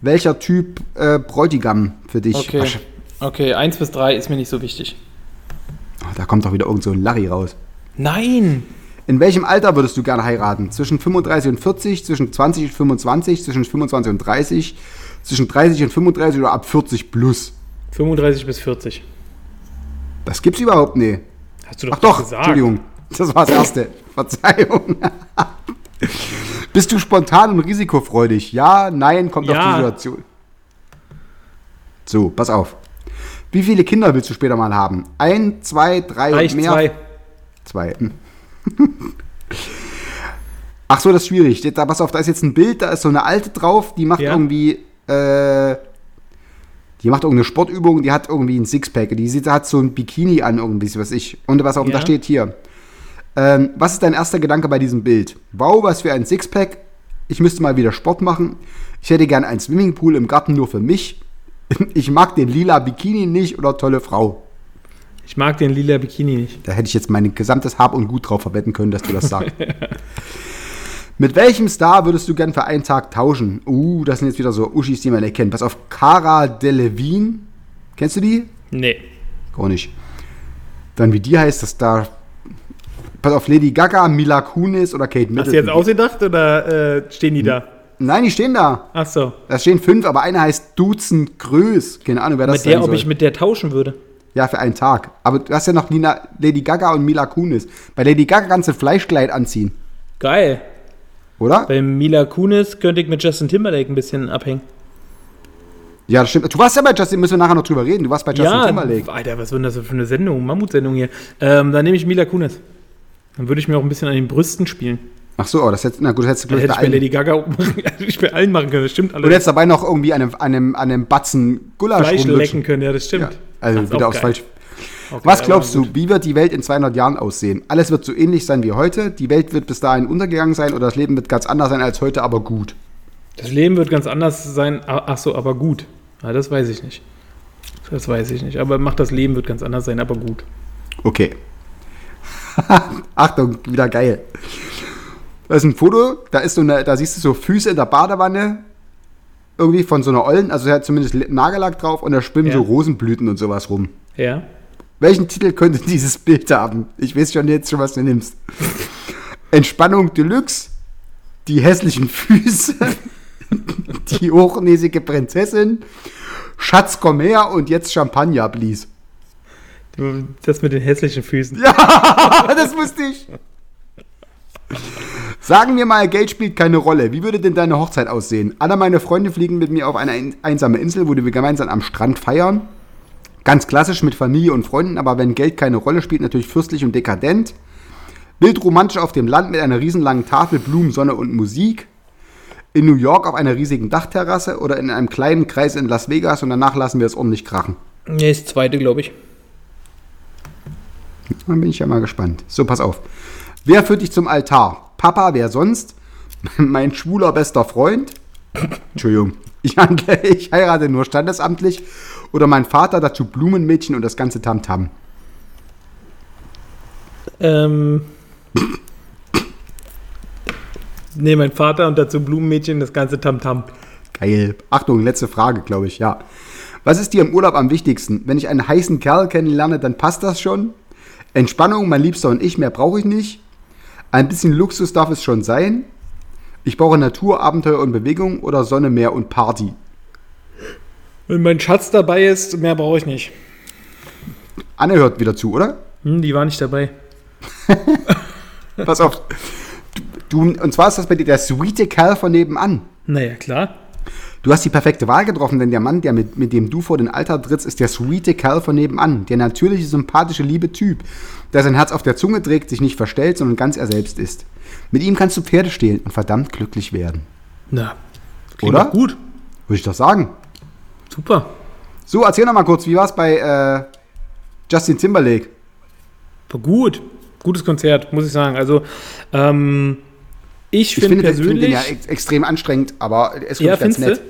welcher Typ äh, Bräutigam für dich? Okay. Okay, 1 bis 3 ist mir nicht so wichtig. da kommt doch wieder irgend so ein Larry raus. Nein! In welchem Alter würdest du gerne heiraten? Zwischen 35 und 40, zwischen 20 und 25, zwischen 25 und 30, zwischen 30 und 35 oder ab 40 plus? 35 bis 40. Das gibt's überhaupt nicht. Hast du doch, Ach doch, gesagt. Entschuldigung. Das war das Erste. Verzeihung. Bist du spontan und risikofreudig? Ja, nein, kommt auf Ja. die Situation. So, pass auf. Wie viele Kinder willst du später mal haben? Ein, zwei, drei Reicht und mehr? zwei. Zwei. Hm. Ach so, das ist schwierig. Da, pass auf, da ist jetzt ein Bild, da ist so eine alte drauf, die macht Ja. irgendwie, äh, die macht irgendeine Sportübung, die hat irgendwie ein Sixpack, die sieht, hat so ein Bikini an, irgendwie, was ich. Und was auch, Ja. da steht hier. Ähm, was ist dein erster Gedanke bei diesem Bild? Wow, was für ein Sixpack. Ich müsste mal wieder Sport machen. Ich hätte gern einen Swimmingpool im Garten nur für mich. Ich mag den lila Bikini nicht oder tolle Frau. Ich mag den lila Bikini nicht. Da hätte ich jetzt mein gesamtes Hab und Gut drauf verwetten können, dass du das sagst. Mit welchem Star würdest du gern für einen Tag tauschen? Uh, das sind jetzt wieder so Uschis, die man nicht kennt. Pass auf, Cara Delevingne. Kennst du die? Nee. Gar nicht. Dann wie die heißt, das da. Pass auf, Lady Gaga, Mila Kunis oder Kate Middleton. Hast du jetzt ausgedacht oder äh, stehen die da? Nein, die stehen da. Ach so. Da stehen fünf, aber einer heißt Dutzend Größ. Keine Ahnung, wer das Mit der, sein ob soll. ich mit der tauschen würde. Ja, für einen Tag. Aber du hast ja noch Lina, Lady Gaga und Mila Kunis. Bei Lady Gaga kannst du ein Fleischkleid anziehen, Geil. oder? Bei Mila Kunis könnte ich mit Justin Timberlake ein bisschen abhängen. Ja, das stimmt. Du warst ja bei Justin, müssen wir nachher noch drüber reden. Du warst bei Justin ja, Timberlake. Alter, was wird denn das für eine Sendung? Mammutsendung hier. Ähm, dann nehme ich Mila Kunis. Dann würde ich mir auch ein bisschen an den Brüsten spielen. Ach so, oh, das hätte, na gut, das hättest du Dann gleich hätte ich bei allen. Lady Gaga hätte ich bei allen machen können. Das stimmt Du alles. hättest dabei noch irgendwie an einem, an einem, an einem Batzen Gulasch Fleisch lecken können, ja, das stimmt. Ja, also Das wieder aufs. Falsch. Okay, Was glaubst du, wie wird die Welt in 200 Jahren aussehen? Alles wird so ähnlich sein wie heute. Die Welt wird bis dahin untergegangen sein oder das Leben wird ganz anders sein als heute, aber gut. Das Leben wird ganz anders sein. Ach so, aber gut. Ja, das weiß ich nicht. Das weiß ich nicht. Aber macht das Leben wird ganz anders sein, aber gut. Okay. Achtung, wieder geil. Das ist ein Foto, da, ist so eine, da siehst du so Füße in der Badewanne, irgendwie von so einer Ollen, also er hat zumindest Nagellack drauf und da schwimmen Ja. so Rosenblüten und sowas rum. Ja. Welchen Titel könnte dieses Bild haben? Ich weiß schon jetzt schon, was du nimmst. Entspannung Deluxe, die hässlichen Füße, die hochnäsige Prinzessin, Schatz komm her und jetzt Champagner, please. Das mit den hässlichen Füßen. das wusste ich. Sagen wir mal, Geld spielt keine Rolle. Wie würde denn deine Hochzeit aussehen? Alle meine Freunde fliegen mit mir auf eine ein- einsame Insel, wo wir gemeinsam am Strand feiern. Ganz klassisch mit Familie und Freunden, aber wenn Geld keine Rolle spielt, natürlich fürstlich und dekadent. Bild romantisch auf dem Land mit einer riesenlangen Tafel, Blumen, Sonne und Musik. In New York auf einer riesigen Dachterrasse oder in einem kleinen Kreis in Las Vegas und danach lassen wir es ordentlich krachen. Nee, ist zweite, glaube ich. Dann bin ich ja mal gespannt. So, pass auf. Wer führt dich zum Altar? Papa, wer sonst? mein schwuler bester Freund? Entschuldigung. Ich, handle, ich heirate nur standesamtlich oder mein Vater dazu Blumenmädchen und das ganze Tamtam. Ähm. Nee, mein Vater und dazu Blumenmädchen, das ganze Tamtam. Geil. Achtung, letzte Frage, glaube ich, ja. Was ist dir im Urlaub am wichtigsten? Wenn ich einen heißen Kerl kennenlerne, dann passt das schon. Entspannung, mein Liebster und ich, mehr brauche ich nicht. Ein bisschen Luxus darf es schon sein. Ich brauche Natur, Abenteuer und Bewegung oder Sonne, Meer und Party. Wenn mein Schatz dabei ist, mehr brauche ich nicht. Anne hört wieder zu, oder? Hm, die war nicht dabei. Pass auf. Du, und zwar ist das bei dir der sweete Kerl von nebenan. Naja, klar. Du hast die perfekte Wahl getroffen, denn der Mann, der mit, mit dem du vor den Alter trittst, ist der sweete Kerl von nebenan. Der natürliche, sympathische, liebe Typ, der sein Herz auf der Zunge trägt, sich nicht verstellt, sondern ganz er selbst ist. Mit ihm kannst du Pferde stehlen und verdammt glücklich werden. Na, klingt Oder? gut. Würde ich doch sagen. Super. So, erzähl noch mal kurz, wie war es bei äh, Justin Timberlake? War gut. Gutes Konzert, muss ich sagen. Also, ähm, ich, Ich finde finde den, find den persönlich. ja ex extrem anstrengend, aber er ist Ja, ganz nett.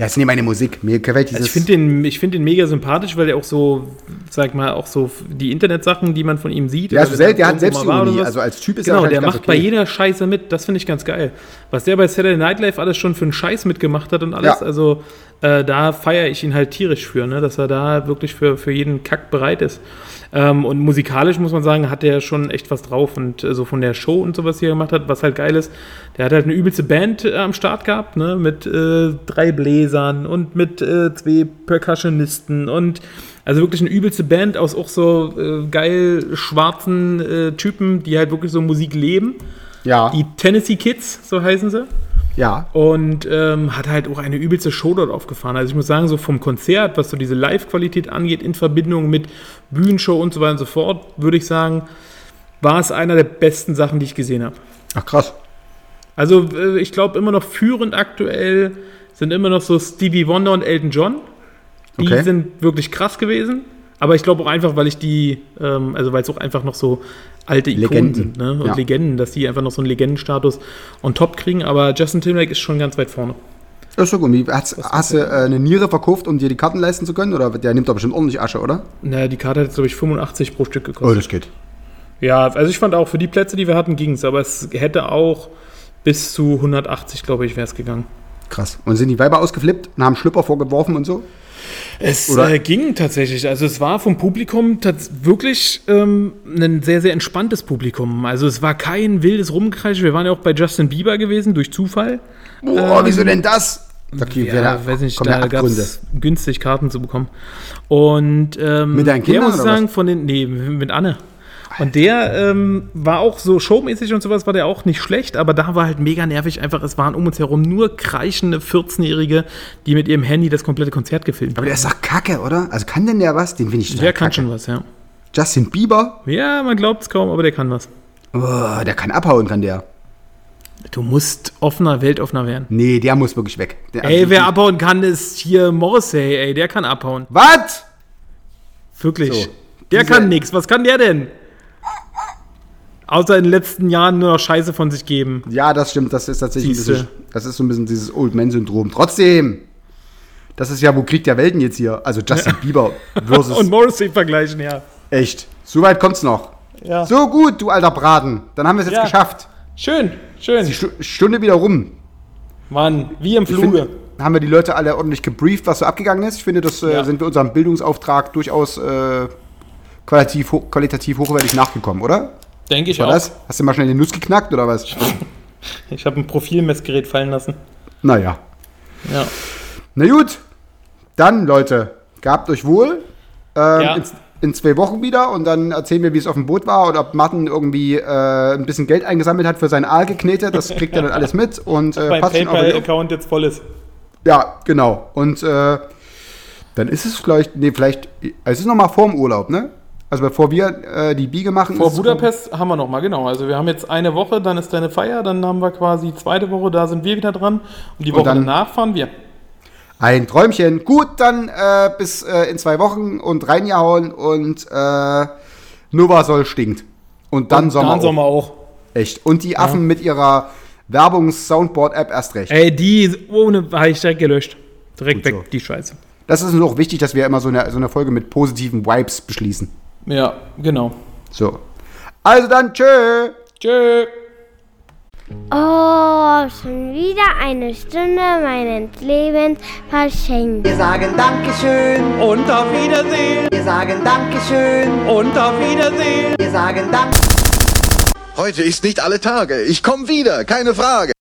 Ja, ist nicht meine Musik. Mir gefällt dieses. Also ich finde den, ich find den mega sympathisch, weil der auch so, sag mal, auch so die Internetsachen, die man von ihm sieht. ja, oder so wenn selten, der er hat Selbstironie. Also als Typ ist Genau, er der wahrscheinlich macht ganz bei jeder Scheiße mit. Das finde ich ganz geil. Was der bei Saturday Night Live alles schon für einen Scheiß mitgemacht hat und alles. Ja. Also äh, da feiere ich ihn halt tierisch für, ne? dass er da wirklich für, für jeden Kack bereit ist. Ähm, und musikalisch muss man sagen, hat der schon echt was drauf. Und äh, so von der Show und sowas, die er gemacht hat, was halt geil ist, der hat halt eine übelste Band äh, am Start gehabt, ne? mit äh, drei Bläsern und mit äh, zwei Percussionisten und also wirklich eine übelste Band aus auch so äh, geil schwarzen äh, Typen, die halt wirklich so Musik leben. Ja, Die Tennessee Kids, so heißen sie. ja. Und ähm, hat halt auch eine übelste Show dort aufgefahren. Also ich muss sagen, so vom Konzert, was so diese Live-Qualität angeht, in Verbindung mit Bühnenshow und so weiter und so fort, würde ich sagen, war es einer der besten Sachen, die ich gesehen habe. Ach krass. Also äh, ich glaube immer noch führend aktuell sind immer noch so Stevie Wonder und Elton John. Die Okay. sind wirklich krass gewesen. Aber ich glaube auch einfach, weil ich die, ähm, also weil es auch einfach noch so alte Ikonen Legenden, sind ne? und ja. Legenden, dass die einfach noch so einen Legendenstatus on top kriegen. Aber Justin Timberlake ist schon ganz weit vorne. Das ist so gut. Hast, hast du äh, eine Niere verkauft, um dir die Karten leisten zu können? Oder der nimmt doch bestimmt ordentlich Asche, oder? Na, die Karte hat jetzt, glaube ich, 85 pro Stück Oh, gekostet. das geht. ja, also ich fand auch, für die Plätze, die wir hatten, ging es. Aber es hätte auch bis zu 180, glaube ich, wäre es gegangen. Krass. Und sind die Weiber ausgeflippt und haben Schlüpper vorgeworfen und so? Es äh, ging tatsächlich. Also es war vom Publikum wirklich ähm, ein sehr, sehr entspanntes Publikum. Also es war kein wildes Rumkreischen. Wir waren ja auch bei Justin Bieber gewesen, durch Zufall. Boah, wieso denn das? Da Ähm, Ja, weiß nicht, da gab es günstig Karten zu bekommen. Und ähm, Mit deinen der Kindern muss sagen, von den, nee, mit Anne. Und der ähm, war auch so showmäßig und sowas, war der auch nicht schlecht, aber da war halt mega nervig. Einfach, es waren um uns herum nur kreischende 14-Jährige, die mit ihrem Handy das komplette Konzert gefilmt Aber haben. der ist doch kacke, oder? Also kann denn der was? Den finde ich total Der kann kacke. schon was, ja. Justin Bieber? Ja, man glaubt es kaum, aber der kann was. Oh, der kann abhauen, kann der. Du musst offener, weltoffener werden. Nee, der muss wirklich weg. Der, Ey, wer abhauen kann, ist hier Morrissey, ey, der kann abhauen. Was? Wirklich. So, der diese- kann nix. Was kann der denn? Außer in den letzten Jahren nur noch Scheiße von sich geben. Ja, das stimmt. Das ist tatsächlich ein bisschen, das ist so ein bisschen dieses Old Man-Syndrom. Trotzdem, das ist ja, wo kriegt der Welten jetzt hier? Also Justin Bieber versus Und Morrissey vergleichen, ja. echt. So weit kommt's noch. Ja. So gut, du alter Braten. Dann haben wir es jetzt Ja. geschafft. Schön, schön. Die Stu Stunde wieder rum. Mann, wie im Ich Fluge. finde, haben wir die Leute alle ordentlich gebrieft, was so abgegangen ist. Ich finde, das äh, Ja. sind wir unserem Bildungsauftrag durchaus äh, qualitativ, ho qualitativ hochwertig nachgekommen, oder? Denke ich War auch. das? Hast du mal schnell den Nuss geknackt oder was? Ich habe ein Profilmessgerät fallen lassen. Naja. Ja. Na gut. Dann, Leute, gehabt euch wohl. Ähm, Ja. in, in zwei Wochen wieder und dann erzählen wir, wie es auf dem Boot war und ob Martin irgendwie äh, ein bisschen Geld eingesammelt hat für seinen Aal geknetet. Das kriegt er dann alles mit und äh, Mein. PayPal-Account jetzt voll ist. Ja, genau. Und äh, dann ist es vielleicht, nee, vielleicht, es ist noch mal vorm Urlaub, ne? Also bevor wir äh, die Biege machen. Vor Budapest haben wir noch mal, genau. Also wir haben jetzt eine Woche, dann ist deine Feier, dann haben wir quasi zweite Woche, da sind wir wieder dran. Und die Und Woche dann- danach fahren wir. Ein Träumchen. Gut, dann äh, bis äh, in zwei Wochen und reinjauen und äh, Nova soll stinkt. Und dann Und Sommer. dann auch. Sommer auch. Echt. Und die Affen mit ihrer Werbungs-Soundboard-App erst recht. Ey, die ohne habe ich direkt gelöscht. Direkt Gut weg, so. die Scheiße. Das ist uns auch wichtig, dass wir immer so eine, so eine Folge mit positiven Vibes beschließen. Ja, genau. So. Also dann, tschö. Tschö. Oh, schon wieder eine Stunde meines Lebens verschenkt. Wir sagen Dankeschön, Und auf Wiedersehen. wir sagen Dankeschön, Und auf Wiedersehen. wir sagen Dank. Heute ist nicht alle Tage. Ich komme wieder, keine Frage.